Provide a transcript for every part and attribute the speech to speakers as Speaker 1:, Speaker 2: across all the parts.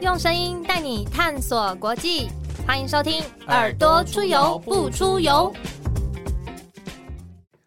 Speaker 1: 用声音带你探索国际，欢迎收听《耳朵出游不出游》。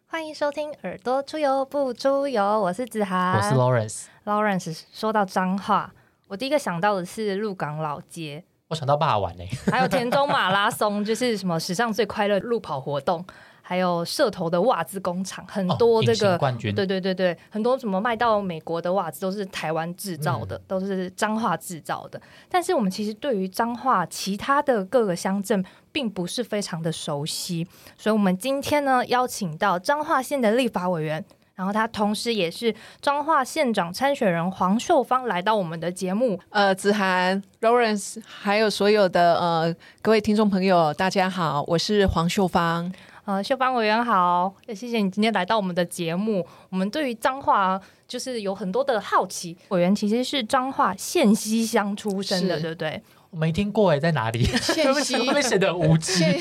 Speaker 1: 欢迎收听《耳朵出游不出游》，我是子涵，
Speaker 2: 我是 Lawrence。
Speaker 1: Lawrence 说到脏话，我第一个想到的是鹿港老街，
Speaker 2: 我想到霸玩呢，
Speaker 1: 还有田中马拉松，就是什么史上最快乐路跑活动，还有社头的袜子工厂，很多这个、
Speaker 2: 形冠军，
Speaker 1: 对对对对，很多什么卖到美国的袜子都是台湾制造
Speaker 2: 嗯
Speaker 1: 的，都是彰化制造的。但是我们其实对于彰化其他的各个乡镇并不是非常的熟悉，所以我们今天呢邀请到彰化县的立法委员。然后他同时也是彰化县长参选人黄秀芳来到我们的节目，
Speaker 3: 呃，子涵、Lawrence，还有所有的呃各位听众朋友，大家好，我是黄秀芳。
Speaker 1: 呃，秀芳委员好，也谢谢你今天来到我们的节目。我们对于彰化就是有很多的好奇，委员其实是彰化县西乡出身的，
Speaker 3: 是
Speaker 1: 对不对？
Speaker 2: 我没听过哎，在哪里？
Speaker 3: 县西
Speaker 2: 会不会显得无知？
Speaker 3: 县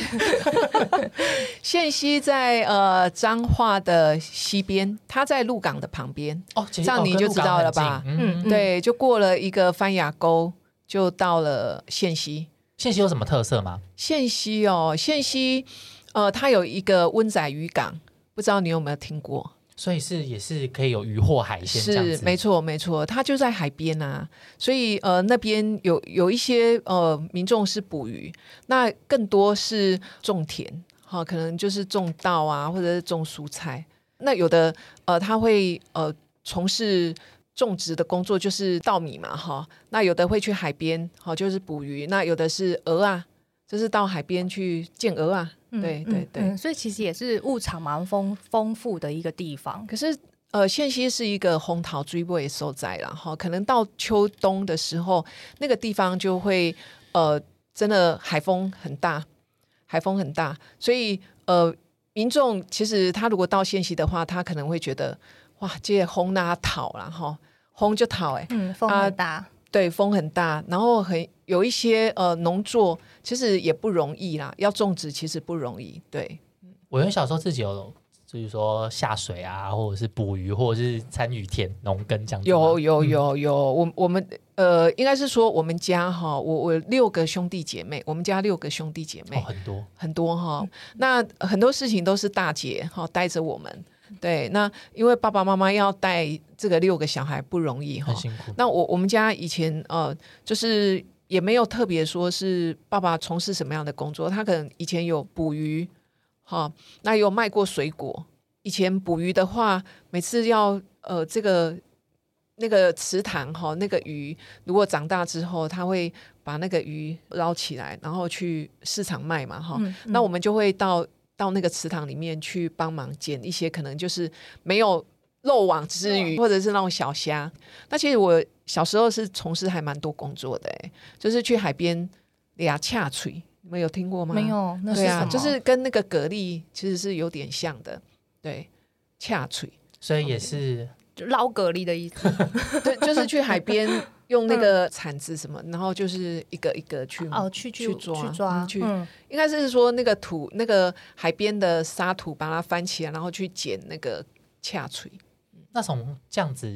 Speaker 3: 县西在呃彰化的西边，它在鹿港的旁边，
Speaker 2: 哦，这
Speaker 3: 这样你就知道了吧
Speaker 2: 嗯，
Speaker 1: 嗯
Speaker 3: 对，就过了一个番雅沟，就到了县西。
Speaker 2: 县西有什么特色吗？
Speaker 3: 县西哦，县西呃，它有一个温仔渔港，不知道你有没有听过？
Speaker 2: 所以是也是可以有渔获海鲜
Speaker 3: 是没错没错，它就在海边啊，所以呃那边有有一些呃民众是捕鱼，那更多是种田，哈、可能就是种稻啊，或者是种蔬菜。那有的呃他会呃从事种植的工作，就是稻米嘛，哈。那有的会去海边，好、就是捕鱼。那有的是鹅啊，就是到海边去见鹅啊。对对对。
Speaker 1: 嗯，所以其实也是物产蛮丰丰富的一个地方。
Speaker 3: 可是呃，县西是一个红桃追尾所在啦，哈，可能到秋冬的时候，那个地方就会呃，真的海风很大，海风很大，所以呃，民众其实他如果到县西的话，他可能会觉得哇，这轰那讨啦，哈，轰就讨哎、
Speaker 1: 嗯，风
Speaker 3: 啊
Speaker 1: 很大。
Speaker 3: 对，风很大，然后很有一些呃农作其实也不容易啦，要种植其实不容易，对。
Speaker 2: 我原小时候自己有，就是说下水啊，或者是捕鱼，或者是参与田农耕这样子吗。
Speaker 3: 有有
Speaker 2: 嗯
Speaker 3: 有有，我我们呃，应该是说我们家哈，我我六个兄弟姐妹，我们家六个兄弟姐妹、
Speaker 2: 哦，很多
Speaker 3: 很多哈。那很多事情都是大姐哈带着我们，对。那因为爸爸妈妈要带这个六个小孩不容易哈
Speaker 2: 很。辛苦。
Speaker 3: 那我我们家以前呃，就是也没有特别说是爸爸从事什么样的工作，他可能以前有捕鱼，哈，那有卖过水果。以前捕鱼的话，每次要呃这个那个池塘哈，那个鱼如果长大之后，他会把那个鱼捞起来，然后去市场卖嘛哈。
Speaker 1: 嗯，
Speaker 3: 那我们就会到到那个池塘里面去帮忙捡一些可能就是没有漏网之鱼，或者是那种小虾。那其实我小时候是从事还蛮多工作的、欸，就是去海边俩恰锤，你们有听过吗？
Speaker 1: 没。有，那是
Speaker 3: 对啊，
Speaker 1: 什么？
Speaker 3: 就是跟那个蛤蜊其实是有点像的，对，恰锤，
Speaker 2: 所以也是
Speaker 1: 就捞蛤蜊的意思。
Speaker 3: 对，就是去海边用那个铲子什么，然后就是一个一个去
Speaker 1: 哦，去去
Speaker 3: 去抓
Speaker 1: 去抓，
Speaker 3: 嗯去
Speaker 1: 嗯
Speaker 3: 应该是说那个土，那个海边的沙土，把它翻起来，然后去捡那个恰锤。
Speaker 2: 那从这样子，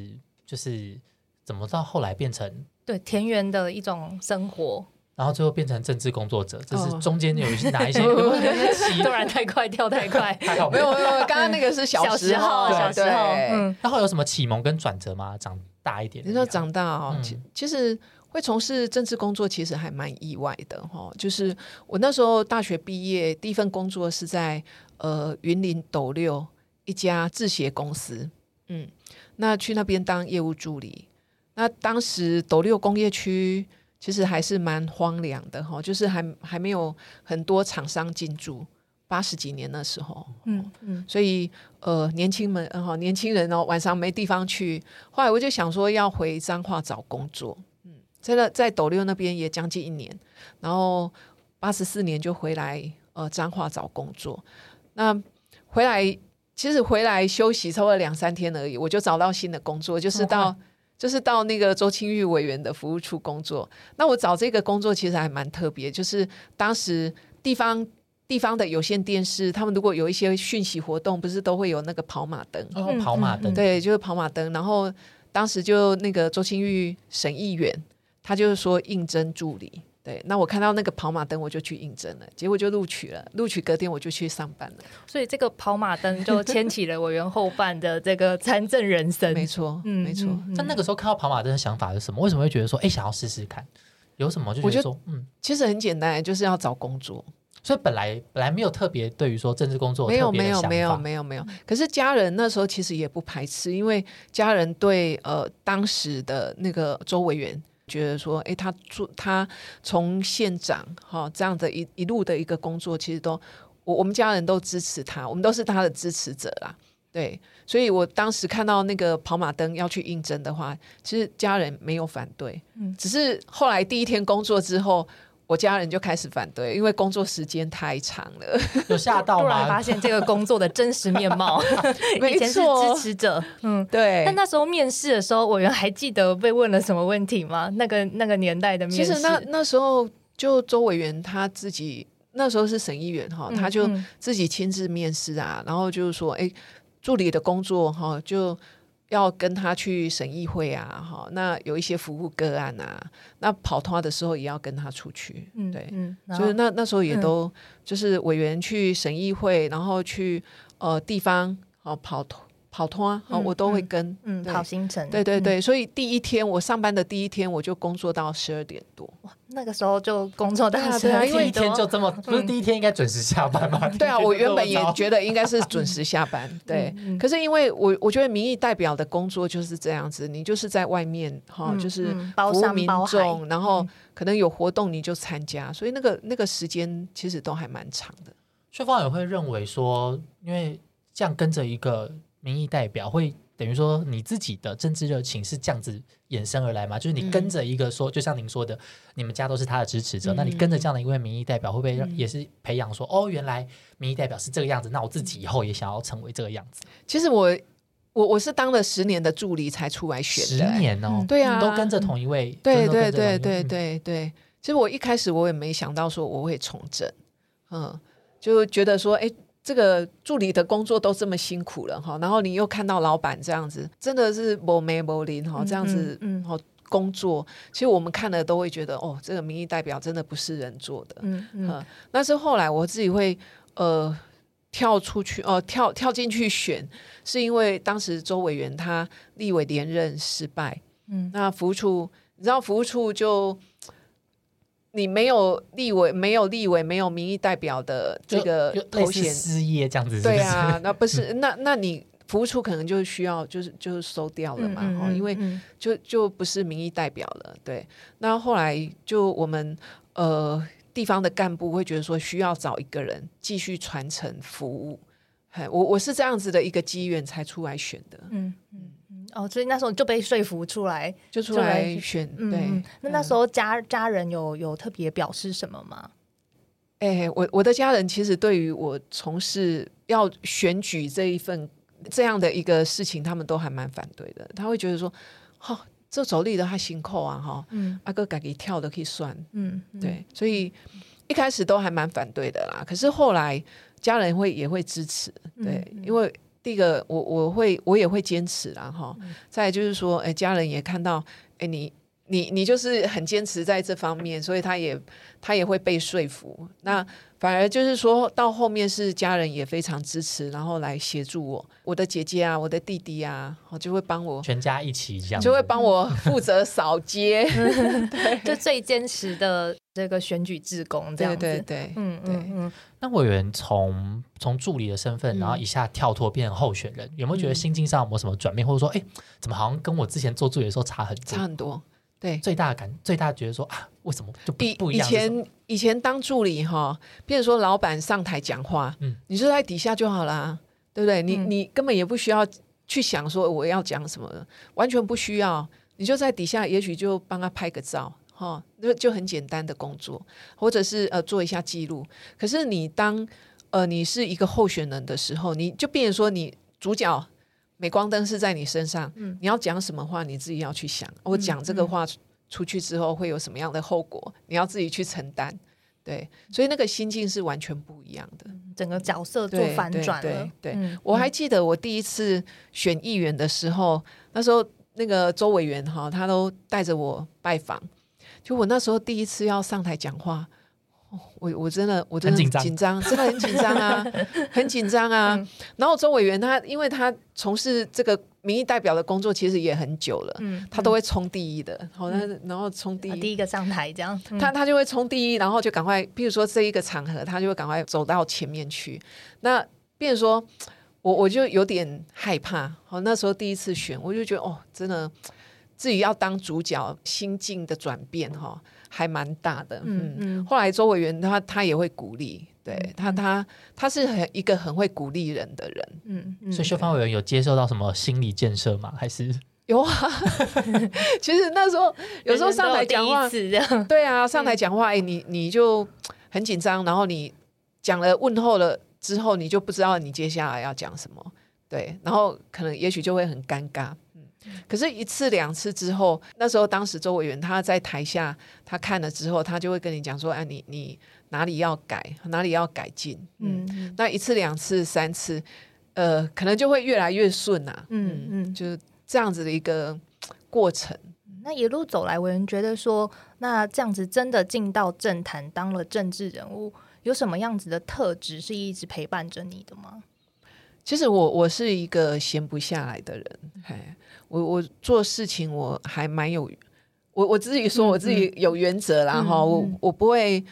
Speaker 2: 就是怎么到后来变成，
Speaker 1: 对田园的一种生活。
Speaker 2: 然后最后变成政治工作者，这是
Speaker 3: 哦
Speaker 2: 中间有一些哪一些
Speaker 1: 突然太快，跳太快。
Speaker 2: 还好
Speaker 3: 没有没有，刚刚那个是小
Speaker 1: 小
Speaker 3: 时
Speaker 1: 时候，小时候，嗯，
Speaker 2: 然后有什么启蒙跟转折吗？长大一点，
Speaker 3: 你说长大哦，
Speaker 2: 嗯
Speaker 3: 其其实会从事政治工作，其实还蛮意外的哈、就是我那时候大学毕业，第一份工作是在呃云林斗六一家制鞋公司，嗯，那去那边当业务助理。那当时斗六工业区其实还是蛮荒凉的哈、就是还还没有很多厂商进驻，八十几年的时候，
Speaker 1: 嗯嗯，
Speaker 3: 所以呃，年轻们呃哈，年轻人哦，晚上没地方去，后来我就想说要回彰化找工作，嗯，真的在斗六那边也将近一年，然后八十四年就回来呃彰化找工作，那回来其实回来休息差不多两三天而已，我就找到新的工作，就是到。就是到那个周清玉委员的服务处工作。那我找这个工作其实还蛮特别，就是当时地方地方的有线电视，他们如果有一些讯息活动，不是都会有那个跑马灯？
Speaker 2: 哦
Speaker 1: 嗯，
Speaker 2: 跑马灯，
Speaker 3: 对，就是跑马灯。然后当时就那个周清玉省议员，他就是说应征助理。对，那我看到那个跑马灯，我就去应征了，结果就录取了。录取隔天我就去上班了。
Speaker 1: 所以这个跑马灯就牵起了委员后半的这个参政人生。
Speaker 3: 没错，嗯，没错。
Speaker 2: 那那个时候看到跑马灯的想法是什么？为什么会觉得说，哎，想要试试看？有什么就觉得说，
Speaker 3: 嗯，其实很简单，就是要找工作。
Speaker 2: 所以本来本来没有特别对于说政治工作
Speaker 3: 没有没有没有没有没有。可是家人那时候其实也不排斥，因为家人对呃当时的那个周委员。觉得说，哎，他做他从县长哈这样的一一路的一个工作，其实都我我们家人都支持他，我们都是他的支持者啦。对，所以我当时看到那个跑马灯要去应征的话，其实家人没有反对，嗯，只是后来第一天工作之后。我家人就开始反对，因为工作时间太长了，
Speaker 2: 有吓到吗？
Speaker 1: 突然发现这个工作的真实面貌，以前是支持者，
Speaker 3: 嗯，对。
Speaker 1: 但那时候面试的时候，委员还记得被问了什么问题吗？那个那个年代的面
Speaker 3: 试，其实那那时候就周委员他自己那时候是审议员哈，他就自己亲自面试啊，然后就是说，哎，助理的工作哈就。要跟他去审议会啊，哈，那有一些服务个案啊，那跑团的时候也要跟他出去，对，所以那那时候也都就是委员去审议会，然后去呃地方哦跑团。跑通啊，好，我都会跟，
Speaker 1: 嗯，跑行程，
Speaker 3: 对对对，所以第一天我上班的第一天，我就工作到十二点多，哇，
Speaker 1: 那个时候就工作到十二点
Speaker 2: 多，因为一天就这么，不是第一天应该准时下班吗？
Speaker 3: 对啊，我原本也觉得应该是准时下班，对，可是因为我我觉得民意代表的工作就是这样子，你就是在外面哈，就是服务民众，然后可能有活动你就参加，所以那个那个时间其实都还蛮长的。
Speaker 2: 薛方也会认为说，因为这样跟着一个。民意代表会等于说你自己的政治热情是这样子衍生而来吗？就是你跟着一个说，就像您说的，你们家都是他的支持者，那你跟着这样的一位民意代表，会不会也是培养说，哦，原来民意代表是这个样子，那我自己以后也想要成为这个样子？
Speaker 3: 其实我我我是当了十年的助理才出来选
Speaker 2: 的，十年哦，
Speaker 3: 对啊，
Speaker 2: 都跟着同一位，
Speaker 3: 对对对对对对。其实我一开始我也没想到说我会从政，嗯，就觉得说，哎。这个助理的工作都这么辛苦了哈，然后你又看到老板这样子，真的是无眉无灵哈，这样子嗯，好工作，其实我们看了都会觉得哦，这个民意代表真的不是人做的，嗯嗯。但是后来我自己会呃跳出去哦，跳跳进去选，是因为当时周委员他立委连任失败，嗯，那服务处你知道服务处就。你没有立委，没有立委，没有民意代表的这个头衔，
Speaker 2: 失业这样子，
Speaker 3: 对啊，那不是那那你服务处可能就需要就是就是收掉了嘛，哈，因为就就不是民意代表了，对。那后来就我们呃地方的干部会觉得说需要找一个人继续传承服务，嘿，我我是这样子的一个机缘才出来选的，嗯
Speaker 1: 嗯。哦，所以那时候就被说服出来，
Speaker 3: 就出来选。对，
Speaker 1: 那那时候家家人有有特别表示什么吗？
Speaker 3: 哎，我我的家人其实对于我从事要选举这一份这样的一个事情，他们都还蛮反对的。他会觉得说，哈，这走力的他辛苦啊，哈，嗯，阿哥改给跳的可以算，嗯，对，所以一开始都还蛮反对的啦。可是后来家人会也会支持，对，因为。第一个，我我会我也会坚持啦，哈。再就是说，哎，家人也看到，哎，你你你就是很坚持在这方面，所以他也他也会被说服。那反而就是说到后面是家人也非常支持，然后来协助我，我的姐姐啊，我的弟弟啊，我就会帮我
Speaker 2: 全家一起这样，
Speaker 3: 就会帮我负责扫街，对，
Speaker 1: 就最坚持的这个选举志工这样子，
Speaker 3: 对对对，嗯嗯
Speaker 2: 嗯。那委员从从助理的身份，然后一下跳脱变成候选人，有没有觉得心境上有没有什么转变，或者说，哎，怎么好像跟我之前做助理的时候差很多？
Speaker 3: 差很多。对，
Speaker 2: 最大的感，最大觉得说啊，为什么就不不一样？
Speaker 3: 以前以前当助理哈，比如说老板上台讲话，嗯，你就在底下就好啦，对不对？你你根本也不需要去想说我要讲什么，完全不需要，你就在底下，也许就帮他拍个照，哈，就就很简单的工作，或者是呃做一下记录。可是你当呃你是一个候选人的时候，你就变成说你主角。镁光灯是在你身上，嗯你要讲什么话，你自己要去想。我讲这个话出去之后会有什么样的后果，你要自己去承担。对，所以那个心境是完全不一样的，
Speaker 1: 整个角色做反转
Speaker 3: 了。对，我还记得我第一次选议员的时候，那时候那个周委员哈，他都带着我拜访，就我那时候第一次要上台讲话，哦我我真的我真的
Speaker 2: 很紧张
Speaker 3: 真的很紧张啊，很紧张啊。
Speaker 1: 嗯
Speaker 3: 然后周委员他，因为他从事这个民意代表的工作，其实也很久了，
Speaker 1: 嗯，
Speaker 3: 他都会冲第一的，好，那然后冲第
Speaker 1: 啊
Speaker 3: 一，
Speaker 1: 第一个上台这样，嗯
Speaker 3: 他他就会冲第一，然后就赶快，比如说这一个场合，他就会赶快走到前面去。那变成说，我我就有点害怕。好，那时候第一次选，我就觉得哦，真的自己要当主角，心境的转变哈，还蛮大的。
Speaker 1: 嗯
Speaker 3: 嗯
Speaker 1: 嗯
Speaker 3: 后来周委员他他也会鼓励，对他他他是很一个很会鼓励人的人。
Speaker 1: 嗯嗯，
Speaker 2: 所以秀芳委员有接受到什么心理建设吗？还是
Speaker 3: 有啊，其实那时候有时候上台讲话对啊，上台讲话，哎、你你就很紧张，然后你讲了问候了之后，你就不知道你接下来要讲什么，对，然后可能也许就会很尴尬，嗯。可是，一次两次之后，那时候当时周委员他在台下，他看了之后，他就会跟你讲说：“哎、你你哪里要改，哪里要改进。”嗯，那一次、两次、三次，呃，可能就会越来越顺啊。
Speaker 1: 嗯嗯
Speaker 3: 就是这样子的一个过程。
Speaker 1: 那一路走来，委员觉得说，那这样子真的进到政坛当了政治人物，有什么样子的特质是一直陪伴着你的吗？
Speaker 3: 其实我我是一个闲不下来的人，哎，我我做事情我还蛮有，我我自己说
Speaker 1: 嗯
Speaker 3: 我自己有原则啦
Speaker 1: 嗯
Speaker 3: 哈、我
Speaker 1: 嗯。
Speaker 3: 我不会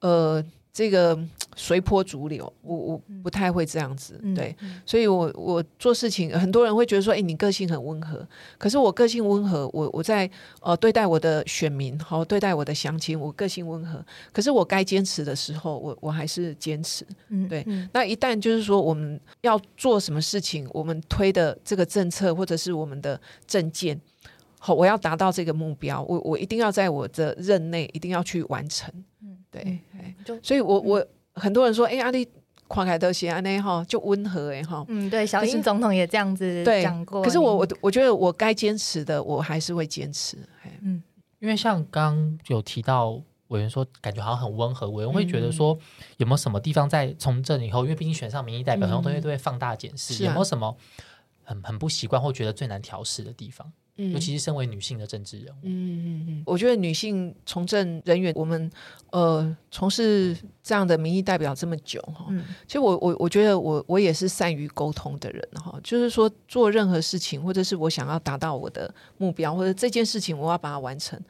Speaker 3: 呃这个随波逐流，我我不太会这样子，
Speaker 1: 嗯
Speaker 3: 对，所以我我做事情很多人会觉得说，哎、你个性很温和，可是我个性温和，我我在呃对待我的选民，好对待我的乡亲，我个性温和，可是我该坚持的时候，我我还是坚持，
Speaker 1: 嗯
Speaker 3: 对
Speaker 1: 嗯。
Speaker 3: 那一旦就是说我们要做什么事情，我们推的这个政策或者是我们的政见，好，我要达到这个目标，我我一定要在我的任内一定要去完成。
Speaker 1: 嗯
Speaker 3: 对，
Speaker 1: 嗯
Speaker 3: 哎
Speaker 1: 就
Speaker 3: 所以我我很多人说，哎、阿丽跨凯德写安内哈就温和哎哈。
Speaker 1: 嗯，对，小英总统也这样子
Speaker 3: 对
Speaker 1: 讲过。
Speaker 3: 可是我我我觉得我该坚持的，我还是会坚持。哎
Speaker 1: 嗯
Speaker 2: 因为像刚刚有提到委员说，感觉好像很温和，委员会觉得
Speaker 3: 嗯
Speaker 2: 说有没有什么地方在从政以后，因为毕竟选上民意代表，
Speaker 3: 嗯
Speaker 2: 很多东西都会放大检视，有没有什么很很不习惯或觉得最难调试的地方？
Speaker 3: 嗯
Speaker 2: 尤其是身为女性的政治人物，
Speaker 3: 嗯嗯嗯，我觉得女性从政人员，我们呃从事这样的民意代表这么久哈，
Speaker 1: 嗯
Speaker 3: 其实我我我觉得我我也是善于沟通的人哈，就是说做任何事情，或者是我想要达到我的目标，或者这件事情我要把它完成。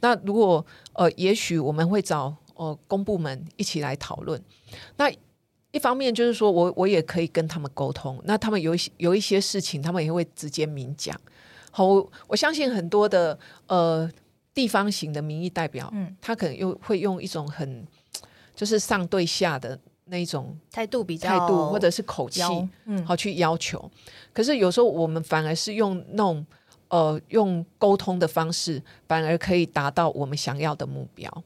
Speaker 3: 那如果呃，也许我们会找呃公部门一起来讨论。那一方面就是说我我也可以跟他们沟通，那他们有一些有一些事情，他们也会直接明讲。好，我我相信很多的呃地方型的民意代表，
Speaker 1: 嗯，
Speaker 3: 他可能又会用一种很就是上对下的那一种
Speaker 1: 态度比较
Speaker 3: 态度或者是口气，
Speaker 1: 嗯
Speaker 3: 好去要求。可是有时候我们反而是用那种呃用沟通的方式，反而可以达到我们想要的目标。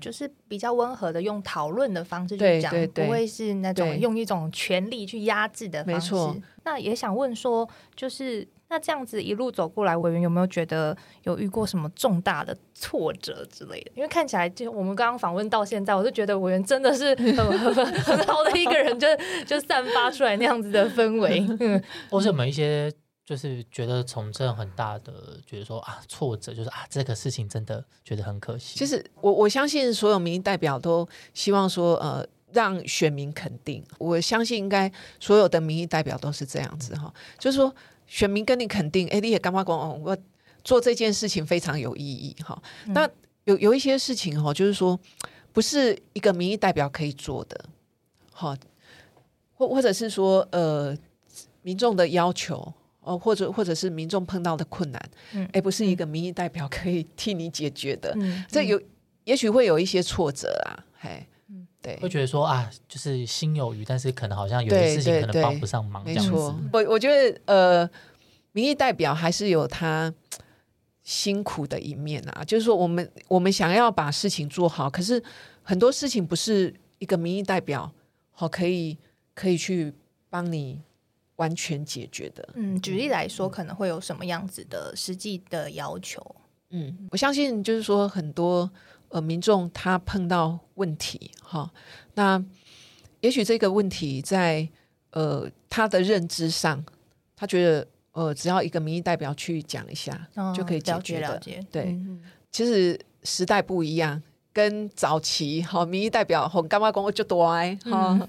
Speaker 1: 就是比较温和的用讨论的方式去讲，
Speaker 3: 对对对
Speaker 1: 不会是那种用一种权力去压制的方式
Speaker 3: 没错。
Speaker 1: 那也想问说，就是那这样子一路走过来，委员有没有觉得有遇过什么重大的挫折之类的？因为看起来就我们刚刚访问到现在，我就觉得委员真的是很 很很好的一个人，就就散发出来那样子的氛围。嗯
Speaker 2: 或是有没有一些就是觉得从政很大的，觉得说啊挫折，就是啊这个事情真的觉得很可惜。
Speaker 3: 其实我我相信所有民意代表都希望说呃。让选民肯定，我相信应该所有的民意代表都是这样子哈，就是说选民跟你肯定，哎，你也干嘛讲哦，我做这件事情非常有意义哈。
Speaker 1: 嗯。
Speaker 3: 那有有一些事情哈，就是说不是一个民意代表可以做的，好，或或者是说呃民众的要求。哦，或者或者是民众碰到的困难，
Speaker 1: 嗯
Speaker 3: 哎、不是一个民意代表可以替你解决的，
Speaker 1: 嗯
Speaker 3: 这有也许会有一些挫折啊，嘿，
Speaker 1: 嗯
Speaker 3: 对
Speaker 2: 会，觉得说啊，就是心有余，但是可能好像有些事情可能帮不上忙，这样子。。
Speaker 3: 我我觉得呃，民意代表还是有他辛苦的一面啊，就是说我们我们想要把事情做好，可是很多事情不是一个民意代表好可以可以去帮你完全解决的。
Speaker 1: 嗯，举例来说，可能会有什么样子的实际的要求？
Speaker 3: 嗯，我相信就是说很多呃民众他碰到问题哈，那也许这个问题在呃他的认知上，他觉得呃只要一个民意代表去讲一下、
Speaker 1: 嗯
Speaker 3: 就可以解
Speaker 1: 了
Speaker 3: 决的。
Speaker 1: 解了解，
Speaker 3: 对其实时代不一样，跟早期哈民意代表红干妈公就多哎哈。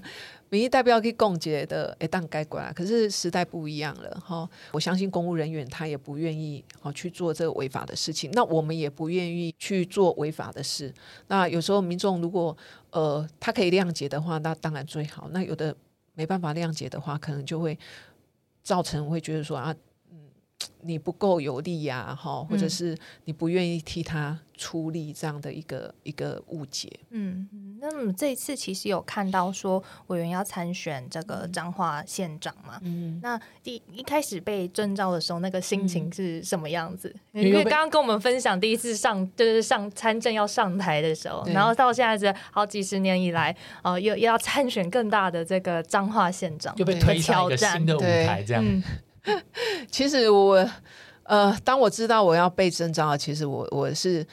Speaker 3: 民意代表可以共结的，哎，当该管。可是时代不一样了，哈。我相信公务人员他也不愿意哦去做这个违法的事情，那我们也不愿意去做违法的事。那有时候民众如果呃他可以谅解的话，那当然最好。那有的没办法谅解的话，可能就会造成会觉得说啊。你不够有力呀，哈，或者是你不愿意替他出力这样的一个一个误解。
Speaker 1: 嗯，那么这一次其实有看到说委员要参选这个彰化县长嘛？嗯，那第一开始被征召的时候，那个心情是什么样子？因为刚刚跟我们分享第一次上就是上参政要上台的时候，然后到现在是好几十年以来，呃，又又要参选更大的这个彰化县长，
Speaker 2: 就被推上一个新的舞台，这样。
Speaker 3: 其实我，呃，当我知道我要被征召，其实我我是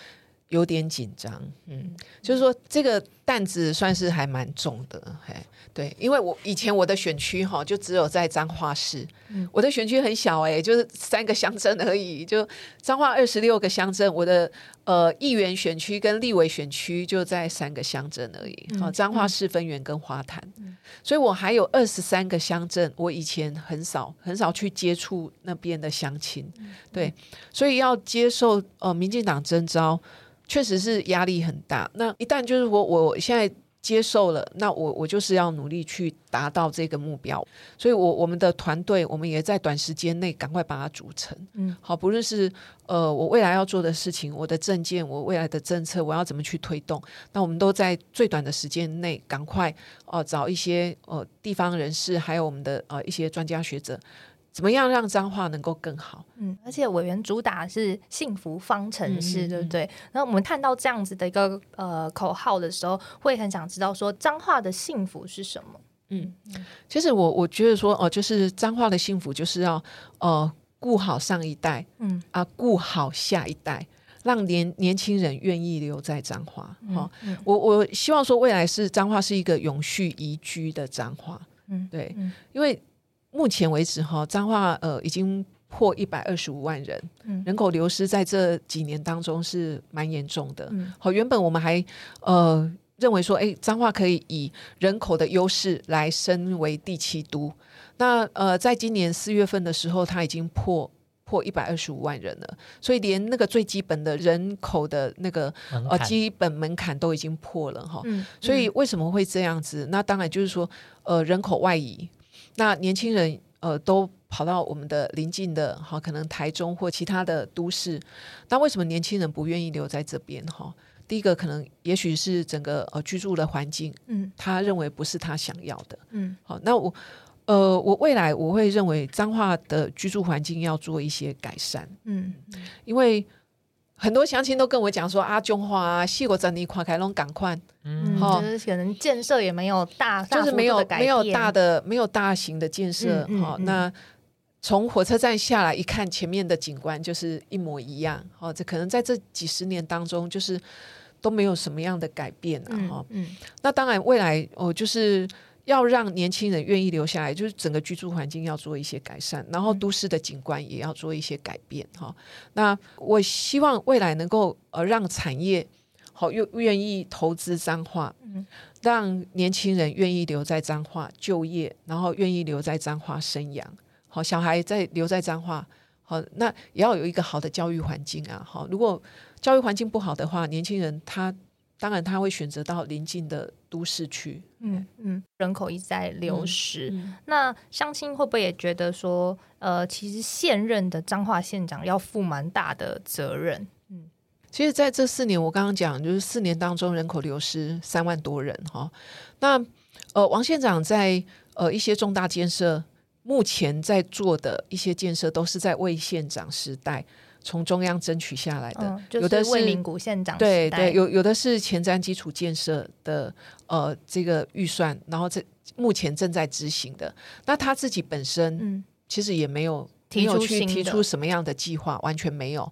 Speaker 3: 有点紧张，嗯，就是说这个担子算是还蛮重的，嘿。对，因为我以前我的选区哈，就只有在彰化市，我的选区很小哎，就是三个乡镇而已，就彰化二十六个乡镇，我的呃议员选区跟立委选区就在三个乡镇而已，好，彰化市分园跟花坛，所以我还有二十三个乡镇，我以前很少很少去接触那边的乡亲，对，所以要接受呃民进党征召，确实是压力很大。那一旦就是我我现在。接受了，那我我就是要努力去达到这个目标，所以，我我们的团队，我们也在短时间内赶快把它组成。嗯，好，不论是呃我未来要做的事情，我的证件，我未来的政策，我要怎么去推动，那我们都在最短的时间内赶快哦找一些呃地方人士，还有我们的呃一些专家学者。怎么样让脏话能够更好？
Speaker 1: 嗯，而且委员主打是幸福方程式，对不对？那我们看到这样子的一个呃口号的时候，会很想知道说脏话的幸福是什么？
Speaker 3: 嗯，其实我我觉得说哦，就是脏话的幸福就是要呃顾好上一代，嗯啊顾好下一代，让年年轻人愿意留在彰化。哈，我我希望说未来是彰化是一个永续宜居的彰化。嗯，对，因为。目前为止，哈，彰化呃已经破一百二十五万人，人口流失在这几年当中是蛮严重的。好，原本我们还呃认为说，哎，彰化可以以人口的优势来升为第七都。那呃，在今年四月份的时候，它已经破破一百二十五万人了，所以连那个最基本的人口的那个呃基本门槛都已经破了哈。所以为什么会这样子？那当然就是说，呃，人口外移。那年轻人呃都跑到我们的邻近的哈，可能台中或其他的都市。那为什么年轻人不愿意留在这边哈？第一个可能也许是整个呃居住的环境，嗯，他认为不是他想要的，嗯。好，那我呃我未来我会认为彰化的居住环境要做一些改善，嗯，因为。很多乡亲都跟我讲说啊，中华啊，细国整理跨开拢赶快，
Speaker 1: 嗯，就是可能建设也没有大，
Speaker 3: 就是没有没有大的没有大型的建设哈。那从火车站下来一看，前面的景观就是一模一样，哦，这可能在这几十年当中就是都没有什么样的改变了哈。嗯，那当然未来哦就是。要让年轻人愿意留下来，就是整个居住环境要做一些改善，然后都市的景观也要做一些改变哈。那我希望未来能够呃让产业好又愿意投资彰化，让年轻人愿意留在彰化就业，然后愿意留在彰化生养，好小孩在留在彰化，好那也要有一个好的教育环境啊。好，如果教育环境不好的话，年轻人他。当然，他会选择到邻近的都市去。
Speaker 1: 嗯嗯，人口一直在流失。那乡亲会不会也觉得说，呃，其实现任的彰化县长要负蛮大的责任？
Speaker 3: 嗯，其实在这四年，我刚刚讲，就是四年当中人口流失三万多人哈。那呃，王县长在呃一些重大建设，目前在做的一些建设，都是在魏县长时代。从中央争取下来的，
Speaker 1: 有的是魏明谷县长
Speaker 3: 对对，有有的是前瞻基础建设的呃这个预算，然后这目前正在执行的。那他自己本身嗯，其实也没有
Speaker 1: 提出
Speaker 3: 去提出什么样的计划，完全没有。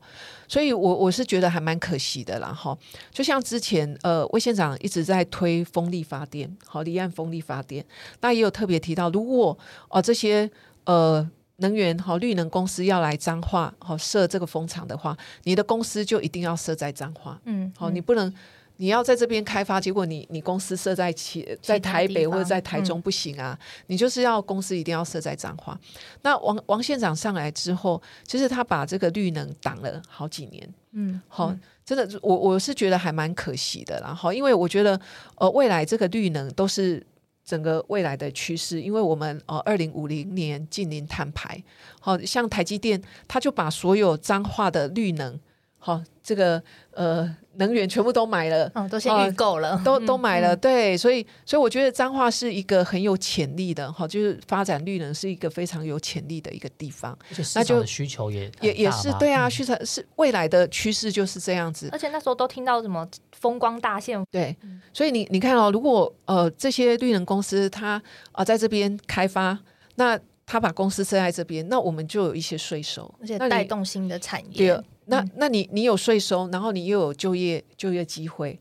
Speaker 3: 所以，我我是觉得还蛮可惜的啦。哈，就像之前呃，魏县长一直在推风力发电，好离岸风力发电，那也有特别提到，如果哦这些呃。能源哈绿能公司要来彰化好设这个风场的话，你的公司就一定要设在彰化。
Speaker 1: 嗯，
Speaker 3: 好，你不能你要在这边开发，结果你你公司设在其在台北或者在台中不行啊，你就是要公司一定要设在彰化。那王王县长上来之后，其实他把这个绿能挡了好几年。
Speaker 1: 嗯，
Speaker 3: 好，真的，我我是觉得还蛮可惜的啦。好，因为我觉得呃，未来这个绿能都是整个未来的趋势，因为我们呃，二零五零年近零碳排，好像台积电，它就把所有脏化的绿能，好这个呃能源全部都买了。
Speaker 1: 嗯，都先预购了，
Speaker 3: 都都买了，
Speaker 1: 嗯。
Speaker 3: 对，所以所以我觉得彰化是一个很有潜力的，哈，就是发展绿能是一个非常有潜力的一个地方，那就
Speaker 2: 需求也
Speaker 3: 也也是对啊，需求是未来的趋势就是这样子，
Speaker 1: 而且那时候都听到什么风光大现，
Speaker 3: 对，所以你你看哦，如果呃这些绿能公司它啊、在这边开发，那他把公司设在这边，那我们就有一些税收，
Speaker 1: 而且带动新的产
Speaker 3: 对
Speaker 1: 业。，
Speaker 3: 那
Speaker 1: 嗯
Speaker 3: 那你你有税收，然后你又有就业就业机会，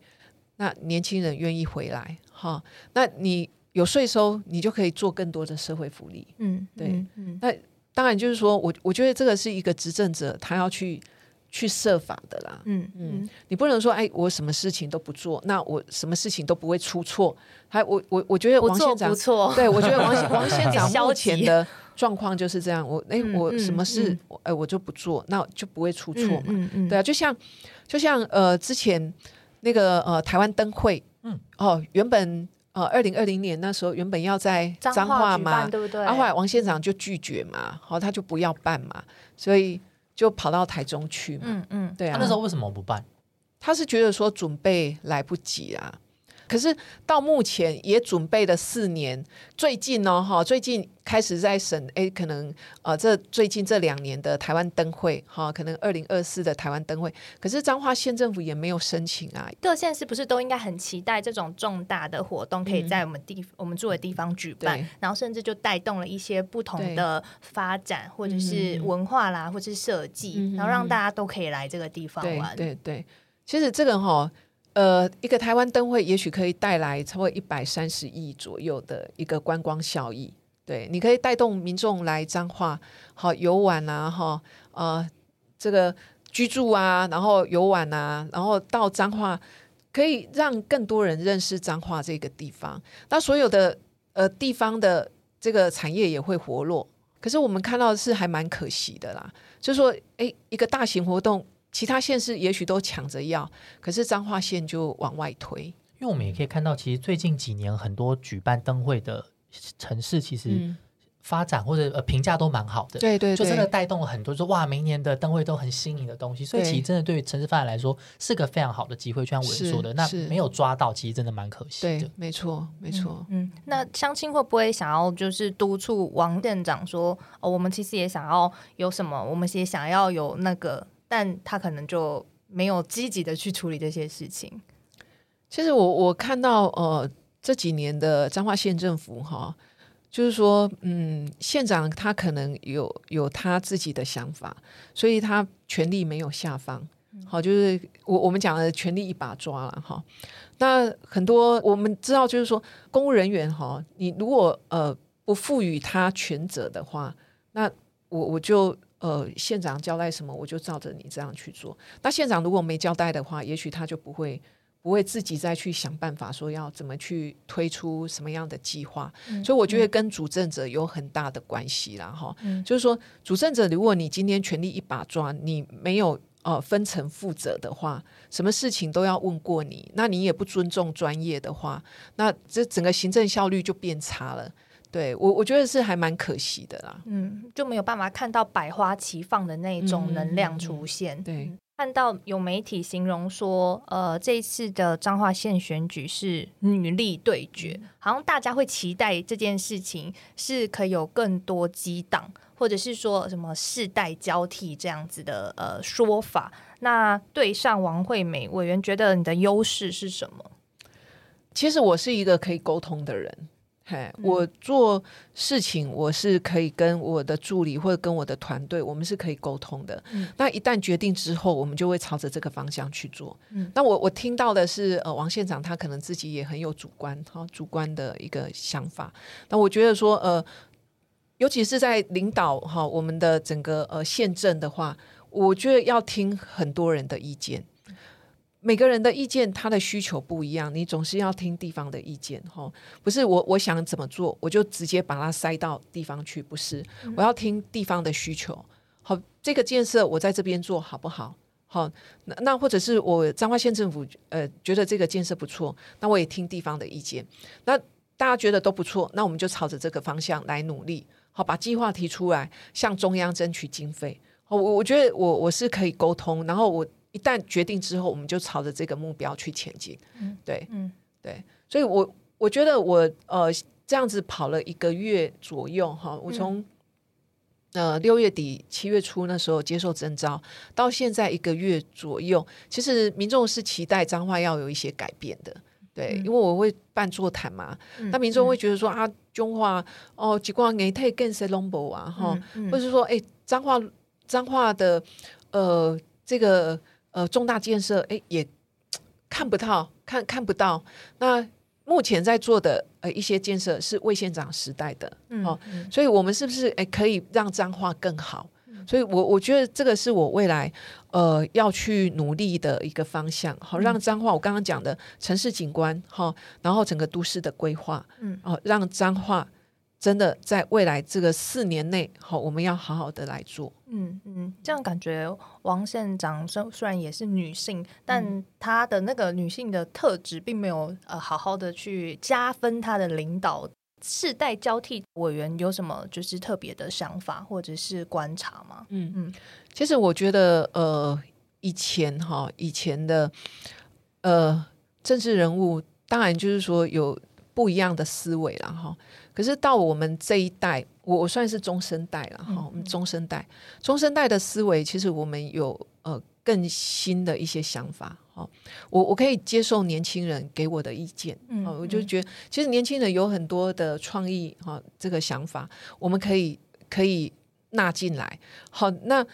Speaker 3: 那年轻人愿意回来哈，那你有税收，你就可以做更多的社会福利。
Speaker 1: 嗯，
Speaker 3: 对
Speaker 1: 嗯，嗯
Speaker 3: 当然，就是说我我觉得这个是一个执政者他要去去设法的啦。
Speaker 1: 嗯
Speaker 3: 嗯
Speaker 1: 嗯
Speaker 3: 你不能说，哎，我什么事情都不做，那我什么事情都不会出错。还我我我觉得王县长
Speaker 1: 不错，
Speaker 3: 对，我觉得王县王县 长
Speaker 1: 消
Speaker 3: 目前的状况就是这样。我哎，
Speaker 1: 嗯
Speaker 3: 我
Speaker 1: 嗯
Speaker 3: 什么事哎，我就不做，那就不会出错嘛。
Speaker 1: 嗯嗯，
Speaker 3: 对啊，就像就像呃，之前那个呃台湾灯会，
Speaker 2: 嗯
Speaker 3: 嗯，哦，原本呃二零二零年那时候原本要在
Speaker 1: 彰
Speaker 3: 彰化嘛
Speaker 1: 对不对？
Speaker 3: 啊，后来王县长就拒绝嘛，好、他就不要办嘛，所以就跑到台中去嘛。
Speaker 1: 嗯嗯，
Speaker 3: 对啊，
Speaker 2: 他那时候为什么不办？
Speaker 3: 他是觉得说准备来不及啊。可是到目前也准备了四年，最近呢，哈，最近开始在审，哎，可能呃，这最近这两年的台湾灯会，哈，可能二零二四的台湾灯会，可是彰化县政府也没有申请啊，
Speaker 1: 各县市不是都应该很期待这种重大的活动可以在我们地、我们住的地方举办，然后甚至就带动了一些不同的发展，或者是文化啦，或者是设计，
Speaker 3: 嗯
Speaker 1: 然后让大家都可以来这个地方玩。
Speaker 3: 对对，其实这个哈，呃，一个台湾灯会也许可以带来超过一百三十亿左右的一个观光效益。对，你可以带动民众来彰化，好游玩啊，哈，呃，这个居住啊，然后游玩啊，然后到彰化，可以让更多人认识彰化这个地方。那所有的呃地方的这个产业也会活络。可是我们看到是还蛮可惜的啦，就是说，诶，一个大型活动，其他县市也许都抢着要，可是彰化县就往外推。
Speaker 2: 因为我们也可以看到，其实最近几年很多举办灯会的城市，其实
Speaker 3: 嗯，
Speaker 2: 发展或者呃评价都蛮好的。
Speaker 3: 对对对，
Speaker 2: 就真的带动了很多，说哇，明年的灯会都很新颖的东西，所以其实真的对于城市发展来说是个非常好的机会。就像我
Speaker 3: 是
Speaker 2: 说的，那
Speaker 3: 是
Speaker 2: 没有抓到，其实真的蛮可惜
Speaker 3: 对
Speaker 2: 的。，
Speaker 3: 没错没错。
Speaker 1: 嗯，那相亲会不会想要就是督促王店长说，哦，我们其实也想要有什么，我们也想要有那个，但他可能就没有积极的去处理这些事情。
Speaker 3: 其实我我看到呃这几年的彰化县政府哈，就是说嗯县长他可能有有他自己的想法，所以他权力没有下放。好，就是我我们讲的权力一把抓了哈。那很多我们知道，就是说公务人员哈，你如果呃不赋予他权责的话，那我我就呃县长交代什么，我就照着你这样去做。那县长如果没交代的话，也许他就不会不会自己再去想办法说要怎么去推出什么样的计划。所以我觉得跟主政者有很大的关系啦，哈、
Speaker 1: 嗯
Speaker 3: 就是说主政者，如果你今天权力一把抓，你没有呃分层负责的话，什么事情都要问过你，那你也不尊重专业的话，那这整个行政效率就变差了。对我，我觉得是还蛮可惜的啦。
Speaker 1: 嗯，就没有办法看到百花齐放的那种能量出现。
Speaker 3: 对
Speaker 1: 嗯看到有媒体形容说，呃，这一次的彰化县选举是女力对决，好像大家会期待这件事情是可以有更多激荡，或者是说什么世代交替这样子的呃说法。那对上王惠美委员，觉得你的优势是什么？
Speaker 3: 其实我是一个可以沟通的人，嘿，我做事情我是可以跟我的助理或者跟我的团队，我们是可以沟通的。
Speaker 1: 嗯
Speaker 3: 那一旦决定之后，我们就会朝着这个方向去做。
Speaker 1: 嗯
Speaker 3: 那我我听到的是，呃，王县长他可能自己也很有主观，哈、主观的一个想法。那我觉得说，呃。尤其是在领导哈我们的整个呃县政的话，我觉得要听很多人的意见。每个人的意见，他的需求不一样，你总是要听地方的意见哈。不是我我想怎么做，我就直接把它塞到地方去，不是。我要听地方的需求。好，这个建设我在这边做好不好？好，那那或者是我彰化县政府呃觉得这个建设不错，那我也听地方的意见。那大家觉得都不错，那我们就朝着这个方向来努力。好，把计划提出来，向中央争取经费。好，我我觉得我我是可以沟通，然后我。一旦决定之后，我们就朝着这个目标去前进。嗯，对，嗯，对，所以，我我觉得我呃这样子跑了一个月左右哈，我从呃六月底七月初那时候接受征召，到现在一个月左右，其实民众是期待彰化要有一些改变的。对，因为我会办座谈嘛，那民众会觉得说啊，中化哦，几光给太更是 long 啊哈，或者是说哎，彰化彰化的呃这个。呃，重大建设，哎，也看不到，看看不到。那目前在做的呃一些建设是魏县长时代的，哦，所以我们是不是哎可以让彰化更好？所以我我觉得这个是我未来呃要去努力的一个方向，好让彰化我刚刚讲的城市景观，哈，然后整个都市的规划，嗯，哦，让彰化。真的在未来这个四年内，好，我们要好好的来做。
Speaker 1: 嗯嗯，这样感觉王县长虽虽然也是女性，但她的那个女性的特质并没有呃好好的去加分她的领导。世代交替委员有什么就是特别的想法或者是观察吗？
Speaker 3: 嗯嗯，其实我觉得呃以前哈以前的呃政治人物，当然就是说有不一样的思维了哈。可是到我们这一代，我我算是中生代了哈。我们中生代，中生代的思维，其实我们有呃更新的一些想法哈。我我可以接受年轻人给我的意见，嗯，我就觉得其实年轻人有很多的创意哈，这个想法我们可以可以纳进来。好，那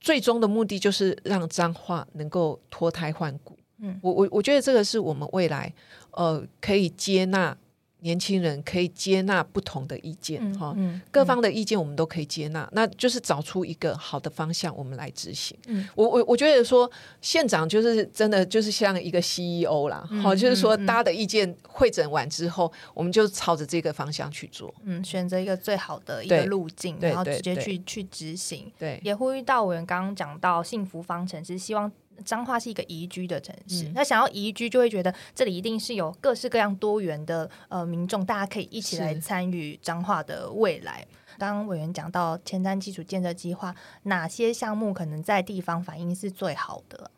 Speaker 3: 最终的目的就是让脏话能够脱胎换骨。嗯，我我我觉得这个是我们未来呃可以接纳。年轻人可以接纳不同的意见，哈，各方的意见我们都可以接纳，那就是找出一个好的方向，我们来执行。我我我觉得说县长就是真的就是像一个 CEO 啦，好，就是说大家的意见会诊完之后，我们就朝着这个方向去做，
Speaker 1: 嗯，选择一个最好的一个路径，然后直接去去执行。
Speaker 3: 对，
Speaker 1: 也呼吁到我们刚刚讲到幸福方程式，希望。彰化是一个宜居的城市，那想要宜居，就会觉得这里一定是有各式各样多元的呃民众，大家可以一起来参与彰化的未来。刚刚委员讲到前瞻基础建设计划，哪些项目可能在地方反应是最好的？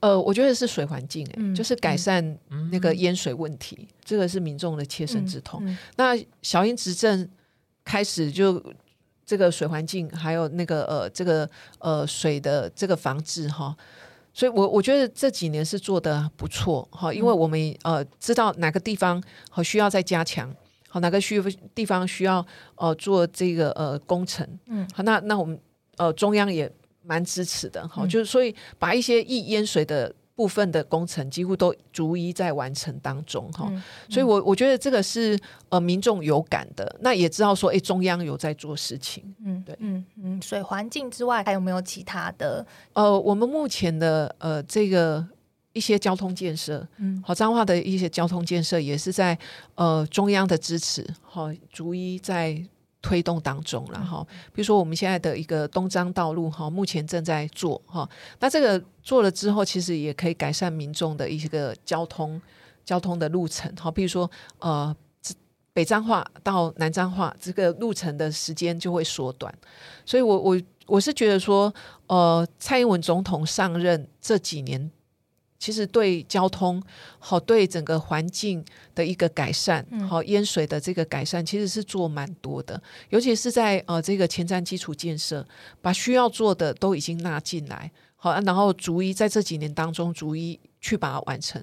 Speaker 3: 呃，我觉得是水环境，哎，就是改善那个淹水问题，这个是民众的切身之痛。那小英执政开始就。这个水环境，还有那个呃，这个呃水的这个防治哈，所以我我觉得这几年是做的不错哈，因为我们呃知道哪个地方好需要再加强，好哪个需地方需要呃做这个呃工程，嗯，好那那我们呃中央也蛮支持的哈，就是所以把一些易淹水的。部分的工程几乎都逐一在完成当中哈，所以我我觉得这个是呃民众有感的，那也知道说哎中央有在做事情，嗯对嗯
Speaker 1: 嗯，所以环境之外还有没有其他的？
Speaker 3: 呃，我们目前的呃这个一些交通建设，嗯，好彰化的一些交通建设也是在呃中央的支持，好逐一在。推动当中了哈，比如说我们现在的一个东张道路哈，目前正在做哈，那这个做了之后，其实也可以改善民众的一个交通交通的路程哈，比如说呃北彰化到南彰化这个路程的时间就会缩短，所以我我我是觉得说呃蔡英文总统上任这几年。其实对交通好，对整个环境的一个改善，好淹水的这个改善，其实是做蛮多的。尤其是在呃这个前瞻基础建设，把需要做的都已经纳进来，好，然后逐一在这几年当中逐一去把它完成，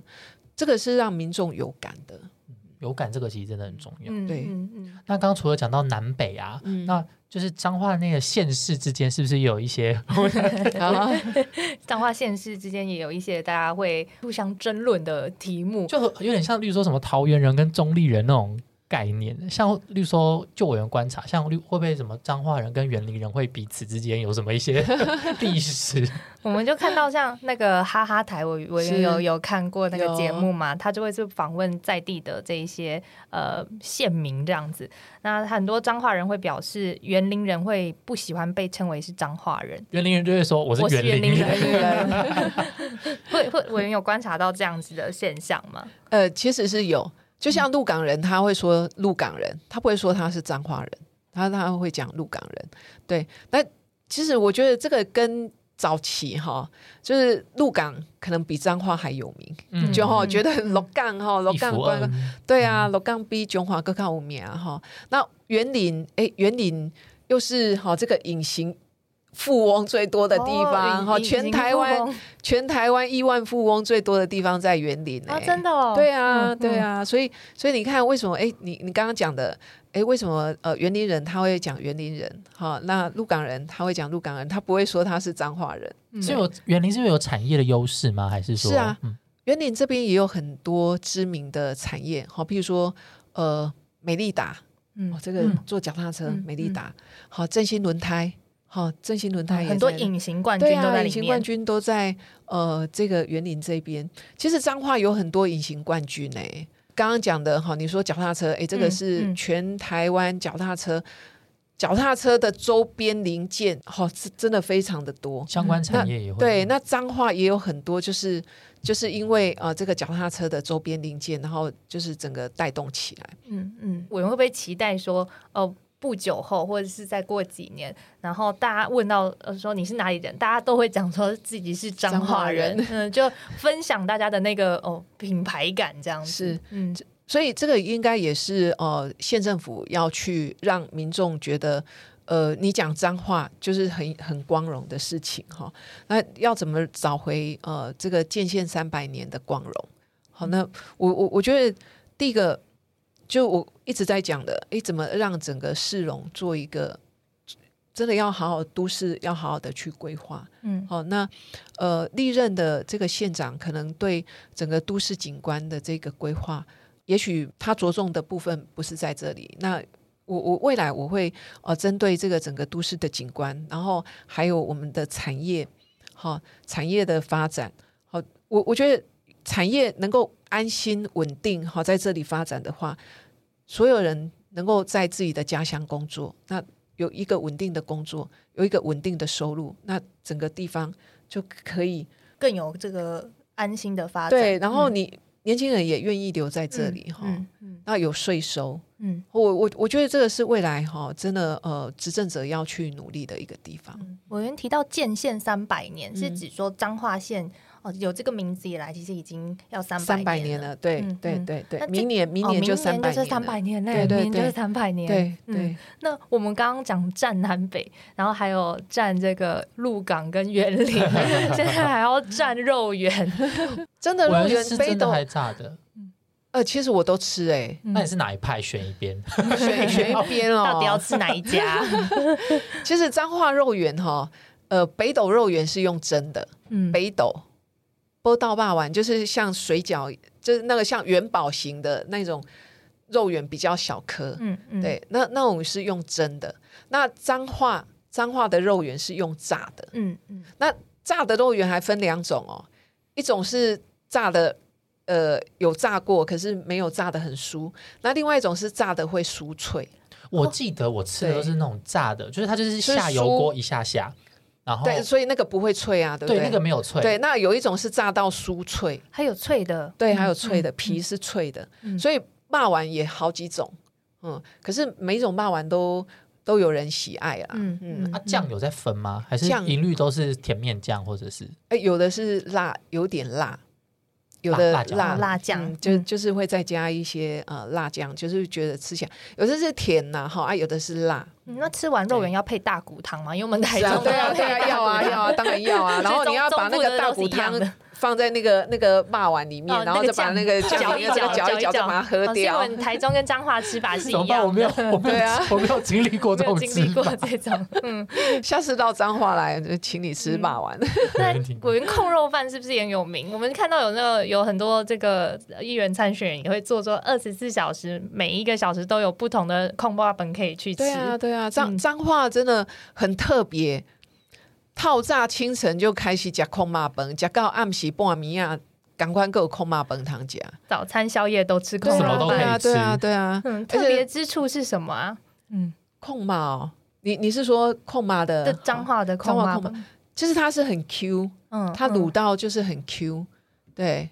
Speaker 3: 这个是让民众有感的。
Speaker 2: 有感这个其实真的很重要。
Speaker 3: 对，
Speaker 2: 那刚刚除了讲到南北啊，那。就是彰化那个县市之间，是不是有一些？
Speaker 1: 彰化县市之间也有一些大家会互相争论的题目，
Speaker 2: 就有点像，例如说什么桃园人跟中立人那种概念。像例如说，就我员观察，像会不会什么彰化人跟园林人会彼此之间有什么一些历史？
Speaker 1: 我们就看到像那个哈哈台，我我
Speaker 3: 是
Speaker 1: 有有看过那个
Speaker 3: 有
Speaker 1: 节目嘛，他就会是访问在地的这一些呃县民这样子。那很多彰化人会表示，园林人会不喜欢被称为是彰化人，
Speaker 2: 园林人就会说我是园林
Speaker 1: 人
Speaker 2: 人，
Speaker 1: 会会委员有观察到这样子的现象吗？
Speaker 3: 呃，其实是有，就像鹿港人，他会说鹿港人，他不会说他是彰化人，他他会讲鹿港人。对，那其实我觉得这个跟早期哈，就是鹿港可能比彰化还有名，
Speaker 2: 嗯
Speaker 3: 就哈、
Speaker 1: 嗯
Speaker 3: 觉得鹿港哈，鹿
Speaker 2: 一
Speaker 3: 港关对啊，鹿港比中华更靠有名啊哈。那园林，哎，园林又是哈这个隐形富翁最多的地方哈、
Speaker 1: 哦
Speaker 3: 全台湾全台湾亿万富翁最多的地方在园林
Speaker 1: 啊，
Speaker 3: 哎、
Speaker 1: 真的哦，
Speaker 3: 对啊，
Speaker 1: 嗯
Speaker 3: 对，啊，所以所以你看，为什么？哎，你你刚刚讲的，哎，为什么呃园林人他会讲园林人？哈，那鹿港人他会讲鹿港人，他不会说他是彰化人。
Speaker 1: 嗯
Speaker 2: 是有园林是因为有产业的优势吗？还是说
Speaker 3: 是啊
Speaker 2: 嗯
Speaker 3: 园林这边也有很多知名的产业，好，譬如说呃美利达，
Speaker 1: 嗯
Speaker 3: 哦，这个
Speaker 2: 嗯
Speaker 3: 做脚踏车，
Speaker 1: 嗯
Speaker 3: 美利达，好，正新轮胎，好，振兴轮胎也
Speaker 1: 很多隐形冠
Speaker 3: 对啊，
Speaker 1: 军都在里
Speaker 3: 隐形冠。军都在呃这个园林这边。其实彰化有很多隐形冠军呢、刚刚讲的哈，你说脚踏车，哎，这个
Speaker 1: 嗯
Speaker 3: 是
Speaker 1: 嗯
Speaker 3: 全台湾脚踏车，脚踏车的周边零件，哈，是真的非常的多。
Speaker 2: 相关产业也会
Speaker 3: 对，那彰化也有很多，就是就是因为呃这个脚踏车的周边零件，然后就是整个带动起来。
Speaker 1: 嗯嗯，我们会不会期待说，哦，不久后或者是再过几年，然后大家问到呃说你是哪里人，大家都会讲说自己是彰化人，
Speaker 3: 彰
Speaker 1: 嗯，就分享大家的那个哦品牌感这样子。
Speaker 3: 是，
Speaker 1: 嗯
Speaker 3: 所以这个应该也是呃，县政府要去让民众觉得，呃，你讲脏话就是很很光荣的事情哈。那要怎么找回呃这个建县三百年的光荣？好，那我我我觉得第一个就我一直在讲的，诶，怎么让整个市容做一个真的要好好都市要好好的去规划。
Speaker 1: 嗯
Speaker 3: 好，那呃，历任的这个县长可能对整个都市景观的这个规划，也许他着重的部分不是在这里。那我我未来我会呃针对这个整个都市的景观，然后还有我们的产业，好、产业的发展，好、我我觉得产业能够安心稳定好、在这里发展的话，所有人能够在自己的家乡工作，那有一个稳定的工作，有一个稳定的收入，那整个地方就可以
Speaker 1: 更有这个安心的发展。
Speaker 3: 对，然后
Speaker 1: 嗯。
Speaker 3: 你、年轻人也愿意留在这里哈、
Speaker 1: 嗯嗯。
Speaker 3: 那有税收，
Speaker 1: 嗯。
Speaker 3: 我我我觉得这个是未来哈、真的呃执政者要去努力的一个地方。
Speaker 1: 嗯，委员提到建县三百年，是
Speaker 3: 嗯。
Speaker 1: 指说彰化县哦有这个名字以来，其实已经要三
Speaker 3: 三百
Speaker 1: 年
Speaker 3: 年了，对、对对对
Speaker 1: 那，
Speaker 3: 明年明
Speaker 1: 哦
Speaker 3: 年就三百年
Speaker 1: 就是三百，年嘞，
Speaker 3: 对对
Speaker 1: 明年就是三百年。
Speaker 3: 对
Speaker 1: 嗯
Speaker 3: 对，
Speaker 1: 那我们刚刚讲占南北，然后还有占这个鹿港跟园林，现在还要占肉圆。
Speaker 3: 真的
Speaker 2: 我
Speaker 3: 肉圆
Speaker 2: 真的还炸的，
Speaker 3: 呃，其实我都吃哎、
Speaker 2: 那你是哪一派？选一边。
Speaker 3: 选选一边 哦。
Speaker 1: 到底要吃哪一家？
Speaker 3: 其实彰化肉圆哈，呃，北斗肉圆是用蒸的，
Speaker 1: 嗯，
Speaker 3: 北斗波道霸丸就是像水饺，就是那个像元宝型的那种肉圆，比较小颗。
Speaker 1: 嗯嗯，
Speaker 3: 对，那那种是用蒸的。那脏化脏化的肉圆是用炸的。
Speaker 1: 嗯嗯那
Speaker 3: 炸的肉圆还分两种哦，一种是炸的，呃，有炸过，可是没有炸的很酥；那另外一种是炸的会酥脆。
Speaker 2: 我记得我吃的都是那种炸的，就是它就是
Speaker 3: 就是
Speaker 2: 下油锅一下下，然后
Speaker 3: 对，所以那个不会脆啊，对不
Speaker 2: 对
Speaker 3: 对？
Speaker 2: 那个没有脆，
Speaker 3: 对，那有一种是炸到酥脆，
Speaker 1: 还有脆的，
Speaker 3: 对，
Speaker 1: 嗯
Speaker 3: 还有脆的，
Speaker 1: 嗯
Speaker 3: 皮是脆的，
Speaker 1: 嗯。
Speaker 3: 所以霸丸也好几种，嗯，可是每一种霸丸都都有人喜爱啦，
Speaker 1: 嗯
Speaker 3: 嗯
Speaker 1: 嗯
Speaker 2: 啊，酱有在分吗？还是
Speaker 3: 酱
Speaker 2: 一律都是甜面酱，或者是？
Speaker 3: 哎，有的是辣，有点辣，有的
Speaker 2: 辣辣酱。
Speaker 3: 就
Speaker 1: 嗯。
Speaker 3: 就是会再加一些呃辣酱，就是觉得吃起来有的是甜呐，哈啊，有的是辣，
Speaker 1: 嗯那吃完肉圆要配大骨汤吗？因为我们台中
Speaker 3: 对啊，
Speaker 1: 都
Speaker 3: 对啊，
Speaker 1: 配 大骨
Speaker 3: 要啊，要啊，当然要啊。然后你要把那个大骨汤放在那个那个霸碗里面，
Speaker 1: 哦
Speaker 3: 然后再把那个酱
Speaker 1: 搅一
Speaker 3: 搅搅
Speaker 1: 一
Speaker 3: 搅，把它喝掉。
Speaker 1: 台中跟彰化吃法是一？样
Speaker 2: 我没有，我没有，
Speaker 3: 对啊
Speaker 2: 我没有经历过这
Speaker 1: 没有
Speaker 2: 种
Speaker 1: 经历过。这种，嗯，
Speaker 3: 下次到彰化来，就请你吃霸碗。
Speaker 1: 那
Speaker 2: 问题
Speaker 1: 果园控肉饭是不是也很有名？我们看到有那个有很多这个议员参选人也会做说二十四小时，每一个小时都有不同的控肉本可以去吃。
Speaker 3: 对啊，对啊，彰
Speaker 1: 嗯
Speaker 3: 彰化真的很特别。套炸清晨就开始吃空麻崩，吃到暗时半暝啊，赶快给我空麻崩汤吃。
Speaker 1: 早餐、宵夜都吃控
Speaker 2: 什么。都可以
Speaker 3: 对啊，对啊，对啊。
Speaker 1: 嗯，特别之处是什么啊？嗯，
Speaker 3: 控麻哦，你你是说控麻的
Speaker 1: 的脏话的控肉
Speaker 3: 彰化控其实它是很 Q，
Speaker 1: 嗯，
Speaker 3: 它卤到就是很 Q，对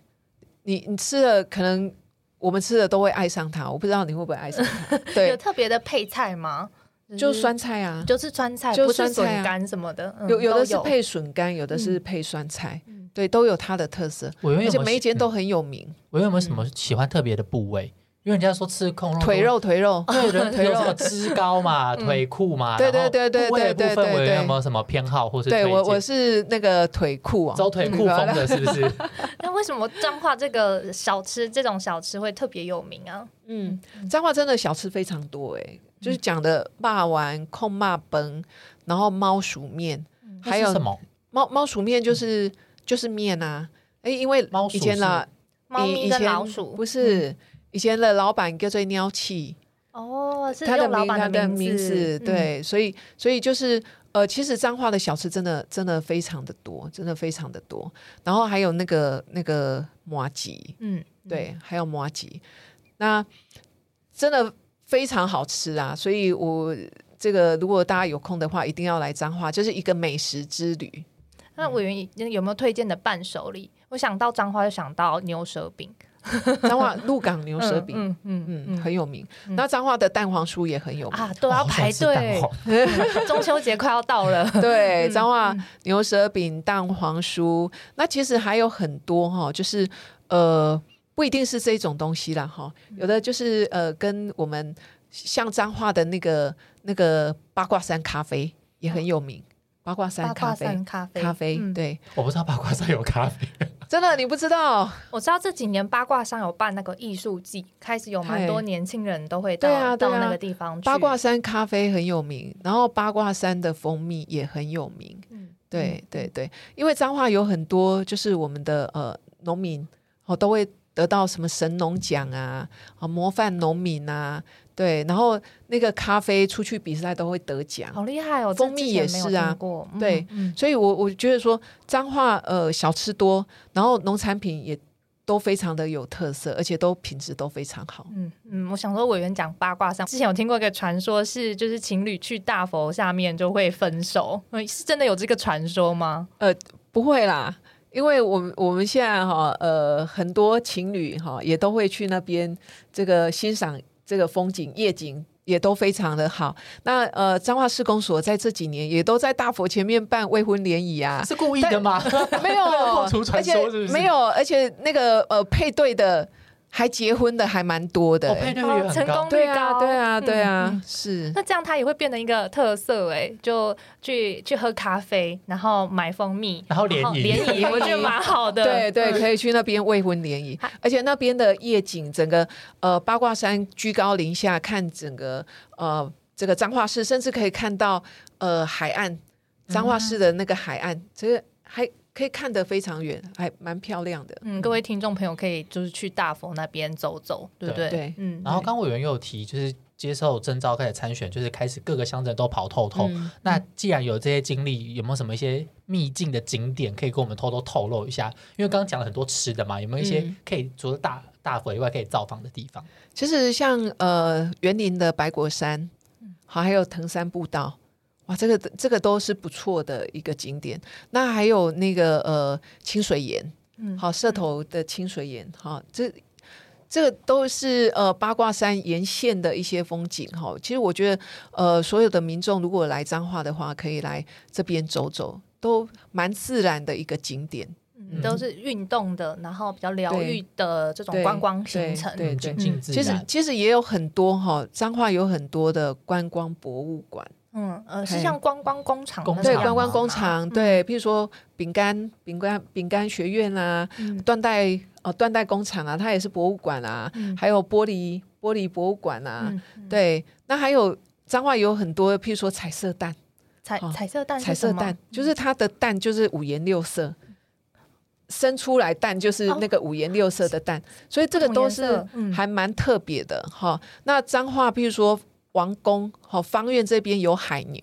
Speaker 3: 你你吃了可能我们吃的都会爱上它，我不知道你会不会爱上它。
Speaker 1: 有，特别的配菜吗？
Speaker 3: 就酸菜啊，
Speaker 1: 就是酸菜，
Speaker 3: 就
Speaker 1: 不是笋
Speaker 3: 酸菜啊
Speaker 1: 干什么的，嗯
Speaker 3: 有有的是配笋干，有的是
Speaker 1: 嗯。
Speaker 3: 配酸菜
Speaker 1: 嗯，
Speaker 3: 对，都有它的特色，而且
Speaker 2: 我有没有喜
Speaker 3: 每一间都很有名。
Speaker 2: 我有没有什么喜欢特别的部位？因为人家说吃控肉
Speaker 3: 腿，肉腿肉，
Speaker 2: 对人
Speaker 3: 腿 肉
Speaker 2: 有什么脂高嘛、
Speaker 1: 嗯。
Speaker 2: 腿裤嘛，
Speaker 3: 对对对对对对对
Speaker 2: 部分我有没有什么偏好或是推
Speaker 3: 对我我是那个腿裤啊，
Speaker 2: 走腿裤风的，是不是？
Speaker 1: 那为什么彰化这个小吃这种小吃会特别有名啊？
Speaker 3: 嗯，彰化真的小吃非常多哎，就是讲的霸丸、控骂崩，然后猫鼠面，还有
Speaker 2: 什么？
Speaker 3: 猫猫鼠面就是就是面啊，哎，因为以前啦，
Speaker 1: 猫咪跟
Speaker 3: 以以前
Speaker 1: 老鼠
Speaker 3: 不是以前的老板叫做鸟气，
Speaker 1: 哦，是
Speaker 3: 他的
Speaker 1: 老
Speaker 3: 名他的
Speaker 1: 名
Speaker 3: 名字，
Speaker 1: 嗯。
Speaker 3: 对，所以所以就是呃，其实彰化的小吃真的真的非常的多，真的非常的多。然后还有那个那个麻吉，
Speaker 1: 嗯，
Speaker 3: 对，还有麻吉，那真的非常好吃啊！所以我这个如果大家有空的话，一定要来彰化，就是一个美食之旅。
Speaker 1: 那委员有没有推荐的伴手礼？我想到彰化就想到牛舌饼，
Speaker 3: 彰化鹿港牛舌饼。
Speaker 1: 嗯 嗯
Speaker 3: 嗯，
Speaker 1: 嗯
Speaker 3: 很有名。
Speaker 1: 嗯
Speaker 3: 那彰化的蛋黄酥也很有名。
Speaker 1: 啊，都要排队 中秋节快要到了，
Speaker 3: 对，
Speaker 1: 嗯
Speaker 3: 彰化
Speaker 1: 嗯
Speaker 3: 牛舌饼、蛋黄酥，那其实还有很多哈，就是呃，不一定是这种东西啦哈，
Speaker 1: 嗯。
Speaker 3: 有的就是呃，跟我们像彰化的那个那个八卦山咖啡也很有名，八卦山咖啡。
Speaker 1: 咖啡，
Speaker 3: 咖啡、
Speaker 1: 嗯。
Speaker 3: 对，
Speaker 2: 我不知道八卦山有咖啡，
Speaker 3: 真的你不知道？
Speaker 1: 我知道这几年八卦山有办那个艺术季，开始有蛮多年轻人都会到到那个地方去。
Speaker 3: 八卦山咖啡很有名，然后八卦山的蜂蜜也很有名。
Speaker 1: 嗯，
Speaker 3: 对对对，因为彰化有很多就是我们的呃农民哦都会得到什么神农奖啊，啊模范农民啊，对，然后那个咖啡出去比赛都会得奖，
Speaker 1: 好厉害哦！
Speaker 3: 蜂蜜也是啊
Speaker 1: 嗯
Speaker 3: 对
Speaker 1: 嗯
Speaker 3: 所以我我觉得说彰化呃小吃多，然后农产品也都非常的有特色，而且都品质都非常好。
Speaker 1: 嗯嗯，我想说委员讲八卦上，之前有听过一个传说是，就是情侣去大佛下面就会分手，嗯是真的有这个传说吗？
Speaker 3: 呃不会啦，因为我们我们现在哈呃很多情侣哈也都会去那边这个欣赏这个风景夜景。也都非常的好。那呃，彰化市公所在这几年也都在大佛前面办未婚联谊啊，
Speaker 2: 是故意的吗？
Speaker 3: 没有 而且？没有，而且那个呃配对的还结婚的还蛮多的、
Speaker 2: 哦，配
Speaker 3: 欸。
Speaker 2: 对率高
Speaker 1: 成功。
Speaker 3: 对啊，
Speaker 1: 率高
Speaker 3: 对啊，对啊，
Speaker 1: 嗯嗯
Speaker 3: 是。
Speaker 1: 那这样它也会变成一个特色哎，就去去喝咖啡，然后买蜂蜜，
Speaker 2: 然后联谊
Speaker 1: 联谊，我觉得蛮好的。
Speaker 3: 对对，
Speaker 1: 嗯
Speaker 3: 可以去那边未婚联谊，而且那边的夜景，整个呃八卦山居高临下看整个呃这个彰化市，甚至可以看到呃海岸，彰化市的那个海岸，这个还可以看得非常远，还蛮漂亮的。
Speaker 1: 嗯，各位听众朋友可以就是去大佛那边走走，对不对？
Speaker 3: 对
Speaker 1: 嗯，
Speaker 2: 然后刚委员又有提，就是接受征召开始参选，就是开始各个乡镇都跑透透。
Speaker 3: 嗯
Speaker 2: 那既然有这些经历，有没有什么一些秘境的景点可以跟我们偷偷透露一下？因为刚刚讲了很多吃的嘛，有没有一些
Speaker 3: 嗯
Speaker 2: 可以除了大大佛以外可以造访的地方？
Speaker 3: 其实像呃园林的白果山，好，还有藤山步道，哇，这个这个都是不错的一个景点。那还有那个呃清水岩，
Speaker 1: 嗯
Speaker 3: 好，社头的清水岩，哈，这这个都是呃八卦山沿线的一些风景哈。其实我觉得呃所有的民众如果来彰化的话，可以来这边走走，都蛮自然的一个景点。
Speaker 1: 嗯都是运动的，然后比较疗
Speaker 3: 对
Speaker 1: 愈的这种
Speaker 3: 对
Speaker 1: 观光行程。
Speaker 3: 对
Speaker 2: 嗯静静自
Speaker 3: 其实。其实也有很多哈，彰化有很多的观光博物馆。
Speaker 1: 嗯呃，是像观光工厂
Speaker 2: 工
Speaker 3: 对，观光工厂，对，譬如说饼干、饼干、饼干学院啊，
Speaker 1: 嗯。
Speaker 3: 缎带呃缎带工厂啊，它也是博物馆啊，
Speaker 1: 嗯。
Speaker 3: 还有玻璃玻璃博物馆啊，对，那还有彰化有很多，譬如说彩色蛋，
Speaker 1: 彩彩色蛋
Speaker 3: 彩色蛋就是它的蛋就是五颜六色。生出来蛋就是那个五颜六色的蛋，所以这个都是
Speaker 1: 嗯。
Speaker 3: 还蛮特别的哈。那彰化，譬如说王宫、好方院这边有海牛，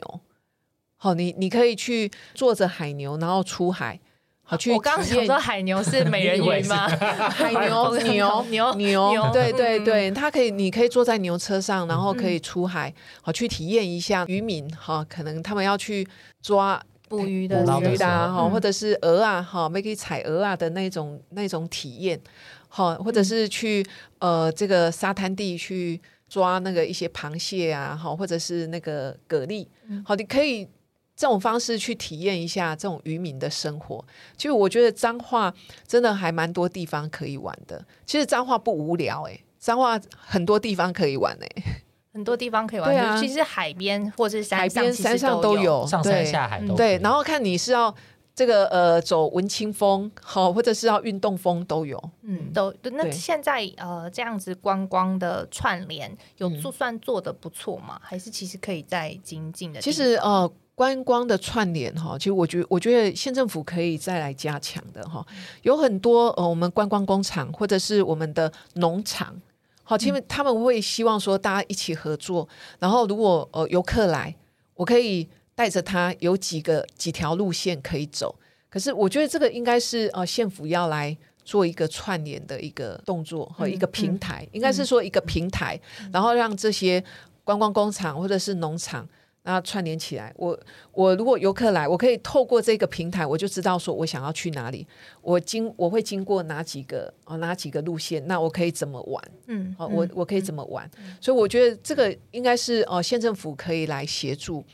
Speaker 3: 好，你你可以去坐着海牛，然后出海，好去
Speaker 1: 我刚想说海牛是美人鱼吗？
Speaker 3: 海牛 牛
Speaker 1: 牛。
Speaker 3: 牛，
Speaker 1: 牛。
Speaker 3: 对对
Speaker 1: 嗯。
Speaker 3: 对，它可以，你可以坐在牛车上，然后可以出海，好去体验一下渔民哈，可能他们要去抓
Speaker 1: 捕鱼的
Speaker 3: 鱼啦，
Speaker 2: 候。
Speaker 3: 哈，
Speaker 1: 嗯。
Speaker 3: 或者是鹅啊，哈，可以采鹅啊的那种那种体验，好，或者是去呃这个沙滩地去抓那个一些螃蟹啊，哈，或者是那个蛤蜊，好，你可以。这种方式去体验一下这种渔民的生活，其实我觉得彰化真的还蛮多地方可以玩的。其实彰化不无聊诶、彰化很多地方可以玩诶、
Speaker 1: 很多地方可以玩，
Speaker 3: 对啊。
Speaker 1: 尤其是海边或者是山
Speaker 3: 海
Speaker 1: 上，其实
Speaker 3: 边山上
Speaker 1: 都
Speaker 3: 都有，
Speaker 2: 上山下海都
Speaker 3: 对，然后看你是要这个呃走文青风，好，或者是要运动风都有。
Speaker 1: 嗯，都那
Speaker 3: 对
Speaker 1: 现在呃这样子观光的串联有
Speaker 3: 嗯
Speaker 1: 做算做的不错吗？还是其实可以再精进的
Speaker 3: 其
Speaker 1: 方？
Speaker 3: 实呃，观光的串联哈，其实我觉得我觉得县政府可以再来加强的哈，有很多呃我们观光工厂或者是我们的农场。好，其实他们会希望说大家一起合作，然后如果呃游客来，我可以带着他有几个几条路线可以走。可是我觉得这个应该是呃县府要来做一个串联的一个动作和
Speaker 1: 嗯
Speaker 3: 一个平台，应该是说一个平台，然后让这些观光工厂或者是农场。那串联起来，我我如果游客来，我可以透过这个平台，我就知道说我想要去哪里，我经我会经过哪几个哦哪几个路线，那我可以怎么玩？
Speaker 1: 嗯，
Speaker 3: 好，
Speaker 1: 嗯
Speaker 3: 我我可以怎么玩？所以我觉得这个应该是呃县政府可以来协助，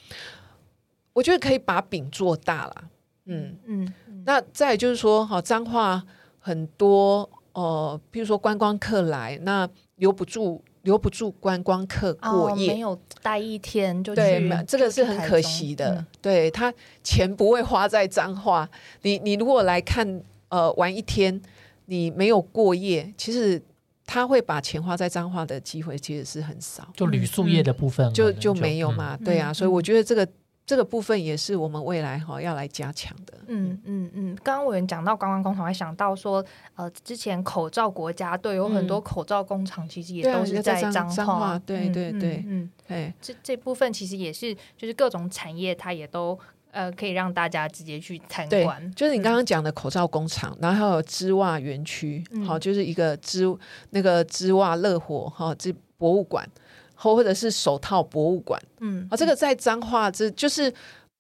Speaker 3: 我觉得可以把饼做大了。嗯，
Speaker 1: 嗯嗯
Speaker 3: 那再就是说，好彰化很多呃，譬如说观光客来，那留不住留不住观光客过
Speaker 1: 哦，
Speaker 3: 夜。
Speaker 1: 没有待一天就
Speaker 3: 对，这个是很可惜的。对他钱不会花在彰化，你你如果来看呃玩一天，你没有过夜，其实他会把钱花在彰化的机会其实是很少，
Speaker 2: 就旅宿业的部分
Speaker 3: 就就没有嘛。
Speaker 1: 嗯
Speaker 3: 对啊，
Speaker 1: 嗯
Speaker 3: 所以我觉得这个这个部分也是我们未来哈要来加强的。
Speaker 1: 嗯嗯。嗯，刚刚委员讲到观光工厂，还想到说，呃，之前口罩国家队有很多口罩工厂，其实也都是
Speaker 3: 在彰化。对对对。
Speaker 1: 嗯，
Speaker 3: 哎，
Speaker 1: 这这部分其实也是，就是各种产业它也都呃可以让大家直接去参
Speaker 3: 对
Speaker 1: 观，，
Speaker 3: 就是你刚刚讲的口罩工厂，然后还有织袜园区，
Speaker 1: 嗯。
Speaker 3: 好，就是一个织那个织袜乐活哈，这博物馆，或或者是手套博物馆。
Speaker 1: 嗯
Speaker 3: 啊，这个在彰化，这就是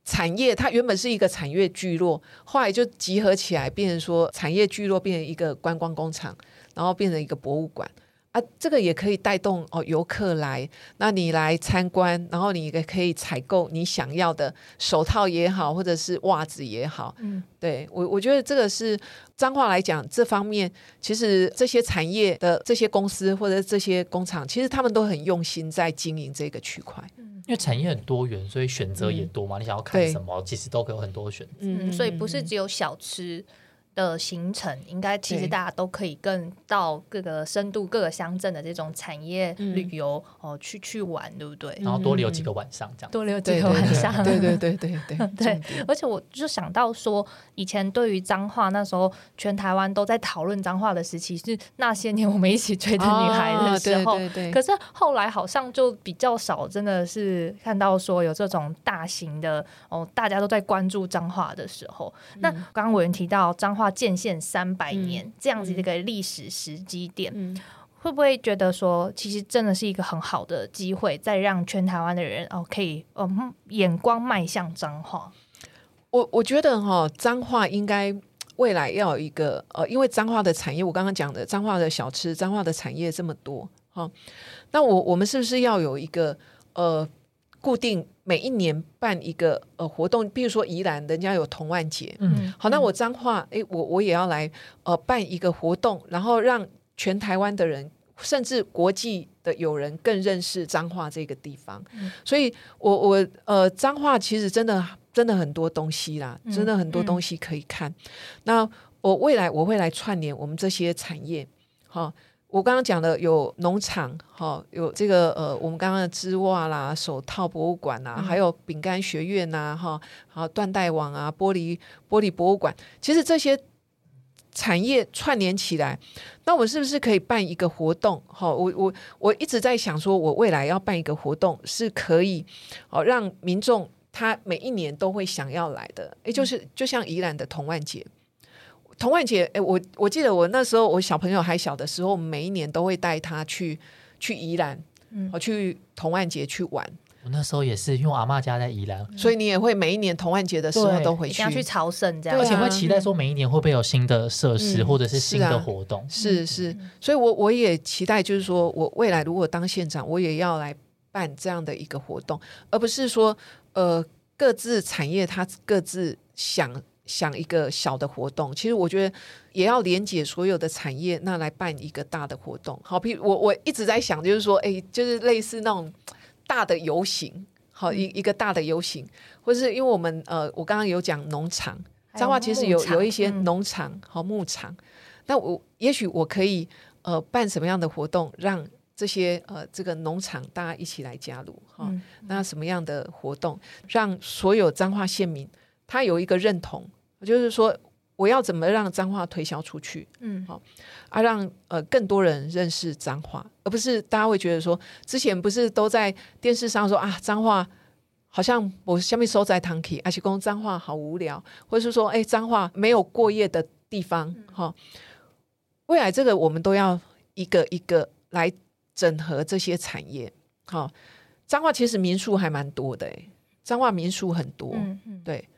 Speaker 3: 产业，它原本是一个产业聚落，后来就集合起来，变成说产业聚落变成一个观光工厂，然后变成一个博物馆。啊，这个也可以带动哦游客来，那你来参观，然后你也可以采购你想要的手套也好，或者是袜子也好。
Speaker 1: 嗯
Speaker 3: 对我，我觉得这个是脏话来讲，这方面其实这些产业的这些公司或者这些工厂，其实他们都很用心在经营这个区块。
Speaker 2: 因为产业很多元，所以选择也多嘛。你想要看什么，其实都可有很多选择。
Speaker 1: 嗯，所以不是只有小吃。的行程应该其实大家都可以更到各个深度各个乡镇的这种产业
Speaker 3: 嗯
Speaker 1: 旅游哦去去玩，对不对？
Speaker 2: 然后多留几个晚上这样。
Speaker 1: 多留几个晚上，
Speaker 3: 对 对对对 对
Speaker 1: 对而且我就想到说，以前对于脏话，那时候全台湾都在讨论脏话的时期，是那些年我们一起追的女孩的时候。
Speaker 3: 啊对对对，
Speaker 1: 可是后来好像就比较少，真的是看到说有这种大型的哦，大家都在关注脏话的时候。那刚刚委员提到彰化建县三百年、这样子的一个历史时机点，
Speaker 3: 嗯。
Speaker 1: 会不会觉得说，其实真的是一个很好的机会，再让全台湾的人哦可以嗯眼光迈向彰化？
Speaker 3: 我我觉得哈，彰化应该未来要有一个呃，因为彰化的产业，我刚刚讲的彰化的小吃，彰化的产业这么多哈，那我我们是不是要有一个呃固定每一年办一个呃活动？比如说宜兰人家有童万节，
Speaker 2: 嗯，
Speaker 3: 好，那我彰化，诶，我我也要来呃办一个活动，然后让全台湾的人甚至国际的友人更认识彰化这个地方。
Speaker 1: 嗯
Speaker 3: 所以我我呃，彰化其实真的真的很多东西啦，
Speaker 1: 嗯
Speaker 3: 真的很多东西可以看。那我未来我会来串联我们这些产业，好、我刚刚讲的有农场，哈、有这个呃，我们刚刚的织袜啦、手套博物馆啊，
Speaker 1: 嗯
Speaker 3: 还有饼干学院呐、哈，还有缎带网啊、玻璃玻璃博物馆，其实这些产业串联起来，那我们是不是可以办一个活动？哈，我我我一直在想，说我未来要办一个活动，是可以哦让民众他每一年都会想要来的，也就是就像宜兰的童万节。童万节，哎，我我记得我那时候我小朋友还小的时候，每一年都会带他去去宜兰，
Speaker 1: 嗯。
Speaker 3: 哦，去童万节去玩，
Speaker 2: 我那时候也是，因为我阿妈家在宜兰，
Speaker 3: 所以你也会每一年童万节的时候都回去。
Speaker 1: 要。去朝圣这样，
Speaker 2: 而且会期待说每一年会不会有新的设施、
Speaker 3: 嗯
Speaker 2: 或者是新的活动。
Speaker 3: 是是，所以我我也期待，就是说我未来如果当县长，我也要来办这样的一个活动，而不是说呃各自产业它各自想想一个小的活动。其实我觉得也要连接所有的产业，那来办一个大的活动。好，比如我我一直在想，就是说，哎，就是类似那种大的游行，好一一个大的游行，或是因为我们呃，我刚刚有讲农场。彰化其实有有一些
Speaker 1: 嗯
Speaker 3: 农场和牧场，那我也许我可以呃办什么样的活动，让这些呃这个农场大家一起来加入哈？
Speaker 1: 嗯
Speaker 3: 那什么样的活动，让所有彰化县民他有一个认同，就是说我要怎么让脏话推销出去？
Speaker 1: 嗯。
Speaker 3: 好啊，让呃更多人认识脏话，而不是大家会觉得说之前不是都在电视上说啊脏话。好像我下面收在堂体，而且讲脏话好无聊，或者是说，哎，脏话没有过夜的地方，哈、未来这个我们都要一个一个来整合这些产业，好，脏话其实民宿还蛮多的，哎，脏话民宿很多，
Speaker 1: 嗯嗯。
Speaker 3: 对，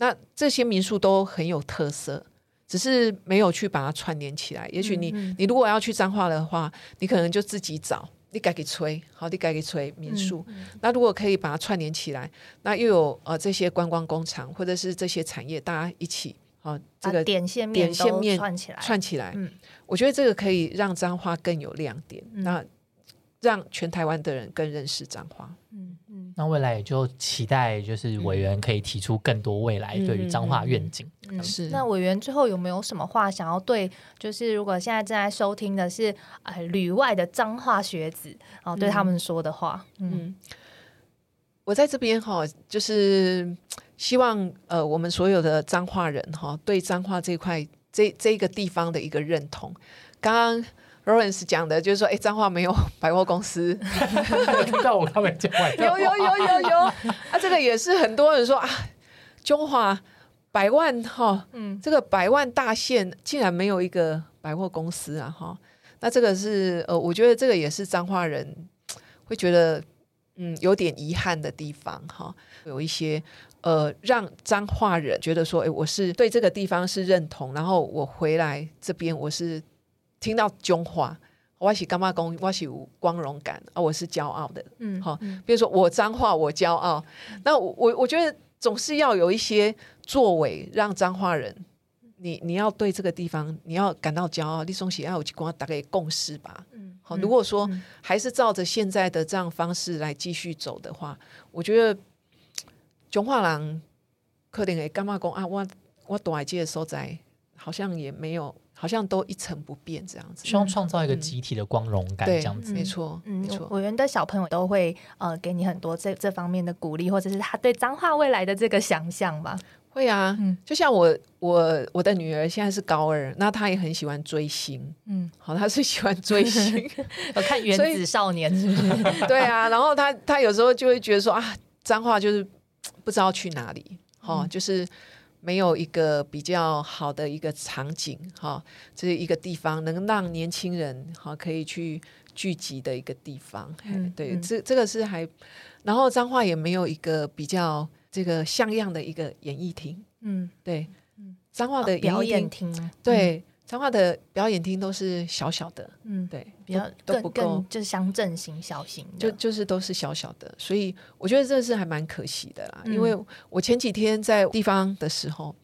Speaker 3: 那这些民宿都很有特色，只是没有去把它串联起来。也许你、
Speaker 1: 嗯嗯。
Speaker 3: 你如果要去彰化的话，你可能就自己找，你改给吹，好，你改给吹民宿。
Speaker 1: 嗯
Speaker 3: 那如果可以把它串联起来，那又有呃这些观光工厂或者是这些产业，大家一起好、这个
Speaker 1: 点线面
Speaker 3: 点线面
Speaker 1: 串起来，
Speaker 3: 串起来，
Speaker 1: 嗯。
Speaker 3: 我觉得这个可以让彰化更有亮点，
Speaker 1: 嗯。
Speaker 3: 那让全台湾的人更认识彰化。
Speaker 1: 嗯嗯
Speaker 2: 那未来也就期待，就是委员可以提出更多未来对于彰化愿景。
Speaker 1: 嗯，
Speaker 3: 是
Speaker 1: 那委员最后有没有什么话想要对？就是如果现在正在收听的是呃旅外的彰化学子，然后对他们说的话，嗯
Speaker 3: 嗯，我在这边哈，就是希望呃，我们所有的彰化人哈，对彰化这块这这个地方的一个认同。刚刚 Lawrence 讲的就是说，哎，彰化没有 百货公司，
Speaker 2: 听到我刚才讲完，
Speaker 3: 有有有有有。啊，这个也是很多人说啊，中华百万哈，
Speaker 1: 嗯。
Speaker 3: 这个百万大县竟然没有一个百货公司啊哈，那这个是呃，我觉得这个也是彰化人会觉得嗯有点遗憾的地方哈，有一些呃让彰化人觉得说，哎，我是对这个地方是认同，然后我回来这边我是听到中华。我是干嘛讲？我是有光荣感啊！我是骄傲的，
Speaker 1: 嗯
Speaker 3: 好
Speaker 1: 嗯
Speaker 3: 比如说我脏话，我骄傲。那我我我觉得总是要有一些作为，让脏话人，你你要对这个地方你要感到骄傲，你总是要有去跟大概共识吧。
Speaker 1: 嗯
Speaker 3: 好，如果说
Speaker 1: 嗯
Speaker 3: 还是照着现在的这样方式来继续走的话，我觉得中华人可能会干嘛讲啊？我我大来这个所在好像也没有，好像都一成不变这样子。
Speaker 2: 希望创造一个集体的光荣感，
Speaker 3: 对
Speaker 2: 这样子。
Speaker 3: 没错，
Speaker 1: 嗯
Speaker 3: 没错。
Speaker 1: 委员的小朋友都会呃给你很多这这方面的鼓励，或者是他对彰化未来的这个想象吧。
Speaker 3: 会啊，
Speaker 1: 嗯
Speaker 3: 就像我我我的女儿现在是高二，那她也很喜欢追星，
Speaker 1: 嗯，
Speaker 3: 好，她是喜欢追星，
Speaker 1: 有看《原子少年》是不是？
Speaker 3: 对啊，然后她她有时候就会觉得说啊，脏话就是不知道去哪里，哦、
Speaker 1: 嗯
Speaker 3: 就是没有一个比较好的一个场景，哈、这是一个地方能让年轻人哈可以去聚集的一个地方，对，
Speaker 1: 嗯。
Speaker 3: 这这个是还，然后彰化也没有一个比较这个像样的一个演艺厅，
Speaker 1: 嗯，
Speaker 3: 对
Speaker 1: 嗯，
Speaker 3: 彰化的演
Speaker 1: 表演厅，
Speaker 3: 对，彰化的表演厅都是小小的，
Speaker 1: 嗯，
Speaker 3: 对，
Speaker 1: 比较更
Speaker 3: 都都不够
Speaker 1: 更，就是乡镇型、小型的，
Speaker 3: 就就是都是小小的，所以我觉得这是还蛮可惜的啦。
Speaker 1: 嗯
Speaker 3: 因为我前几天在地方的时候，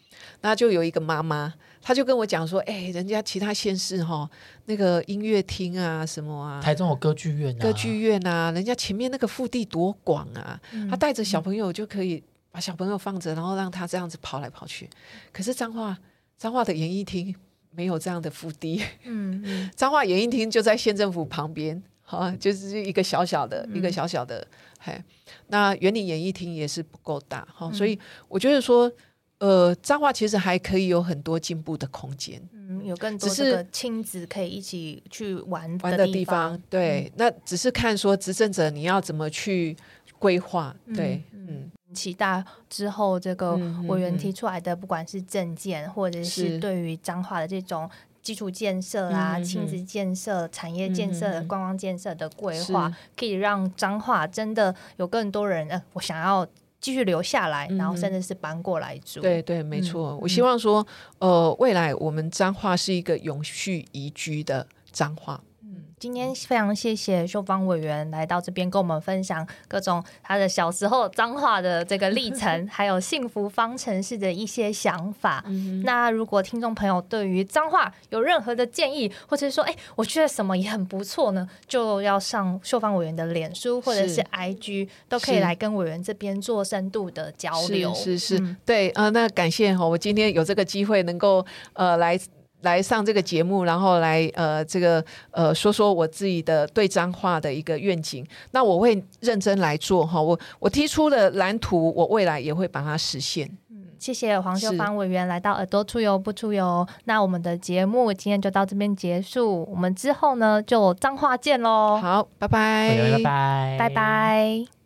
Speaker 3: 那就有一个妈妈，她就跟我讲说，哎、人家其他县市哈，那个音乐厅啊，什么啊，
Speaker 2: 台中有歌剧院啊，
Speaker 3: 歌剧院啊，人家前面那个腹地多广啊，
Speaker 1: 嗯
Speaker 3: 他带着小朋友就可以把小朋友放着，然后让他这样子跑来跑去。可是彰化彰化的演艺厅没有这样的腹地，
Speaker 1: 嗯嗯。
Speaker 3: 彰化演艺厅就在县政府旁边，好、就是一个小小的、一个小小的，嘿，那园林演艺厅也是不够大，哈、所以我觉得说，呃，彰化其实还可以有很多进步的空间。
Speaker 1: 嗯，有更多
Speaker 3: 只是
Speaker 1: 这个亲子可以一起去玩
Speaker 3: 玩的
Speaker 1: 地
Speaker 3: 地方，对，那只是看说执政者你要怎么去规划，对，嗯，
Speaker 1: 期待之后这个委员
Speaker 3: 嗯
Speaker 1: 提出来的，不管是政见或者是
Speaker 3: 是
Speaker 1: 对于彰化的这种基础建设啊、亲子建设、产业建设、观光建设的规划，可以让彰化真的有更多人，呃，我想要继续留下来，
Speaker 3: 嗯
Speaker 1: 然后甚至是搬过来住。
Speaker 3: 对对，没错。
Speaker 1: 嗯
Speaker 3: 我希望说，呃，未来我们彰化是一个永续宜居的彰化。
Speaker 1: 今天非常谢谢秀芳委员来到这边跟我们分享各种他的小时候脏话的这个历程，还有幸福方程式的一些想法。那如果听众朋友对于脏话有任何的建议，或者是说，哎、我觉得什么也很不错呢，就要上秀芳委员的脸书或者是
Speaker 3: 是
Speaker 1: IG，都可以来跟委员这边做深度的交流。
Speaker 3: 是是是，
Speaker 1: 嗯
Speaker 3: 对，呃，那感谢哈，我今天有这个机会能够呃来。来上这个节目，然后来呃这个呃说说我自己的对彰化的一个愿景。那我会认真来做哈，我我提出的蓝图，我未来也会把它实现。
Speaker 1: 谢谢黄秀芳委员来到耳朵出游不出游。那我们的节目今天就到这边结束，我们之后呢就彰化见喽，
Speaker 3: 好，拜拜，
Speaker 2: 拜拜，
Speaker 1: 拜拜。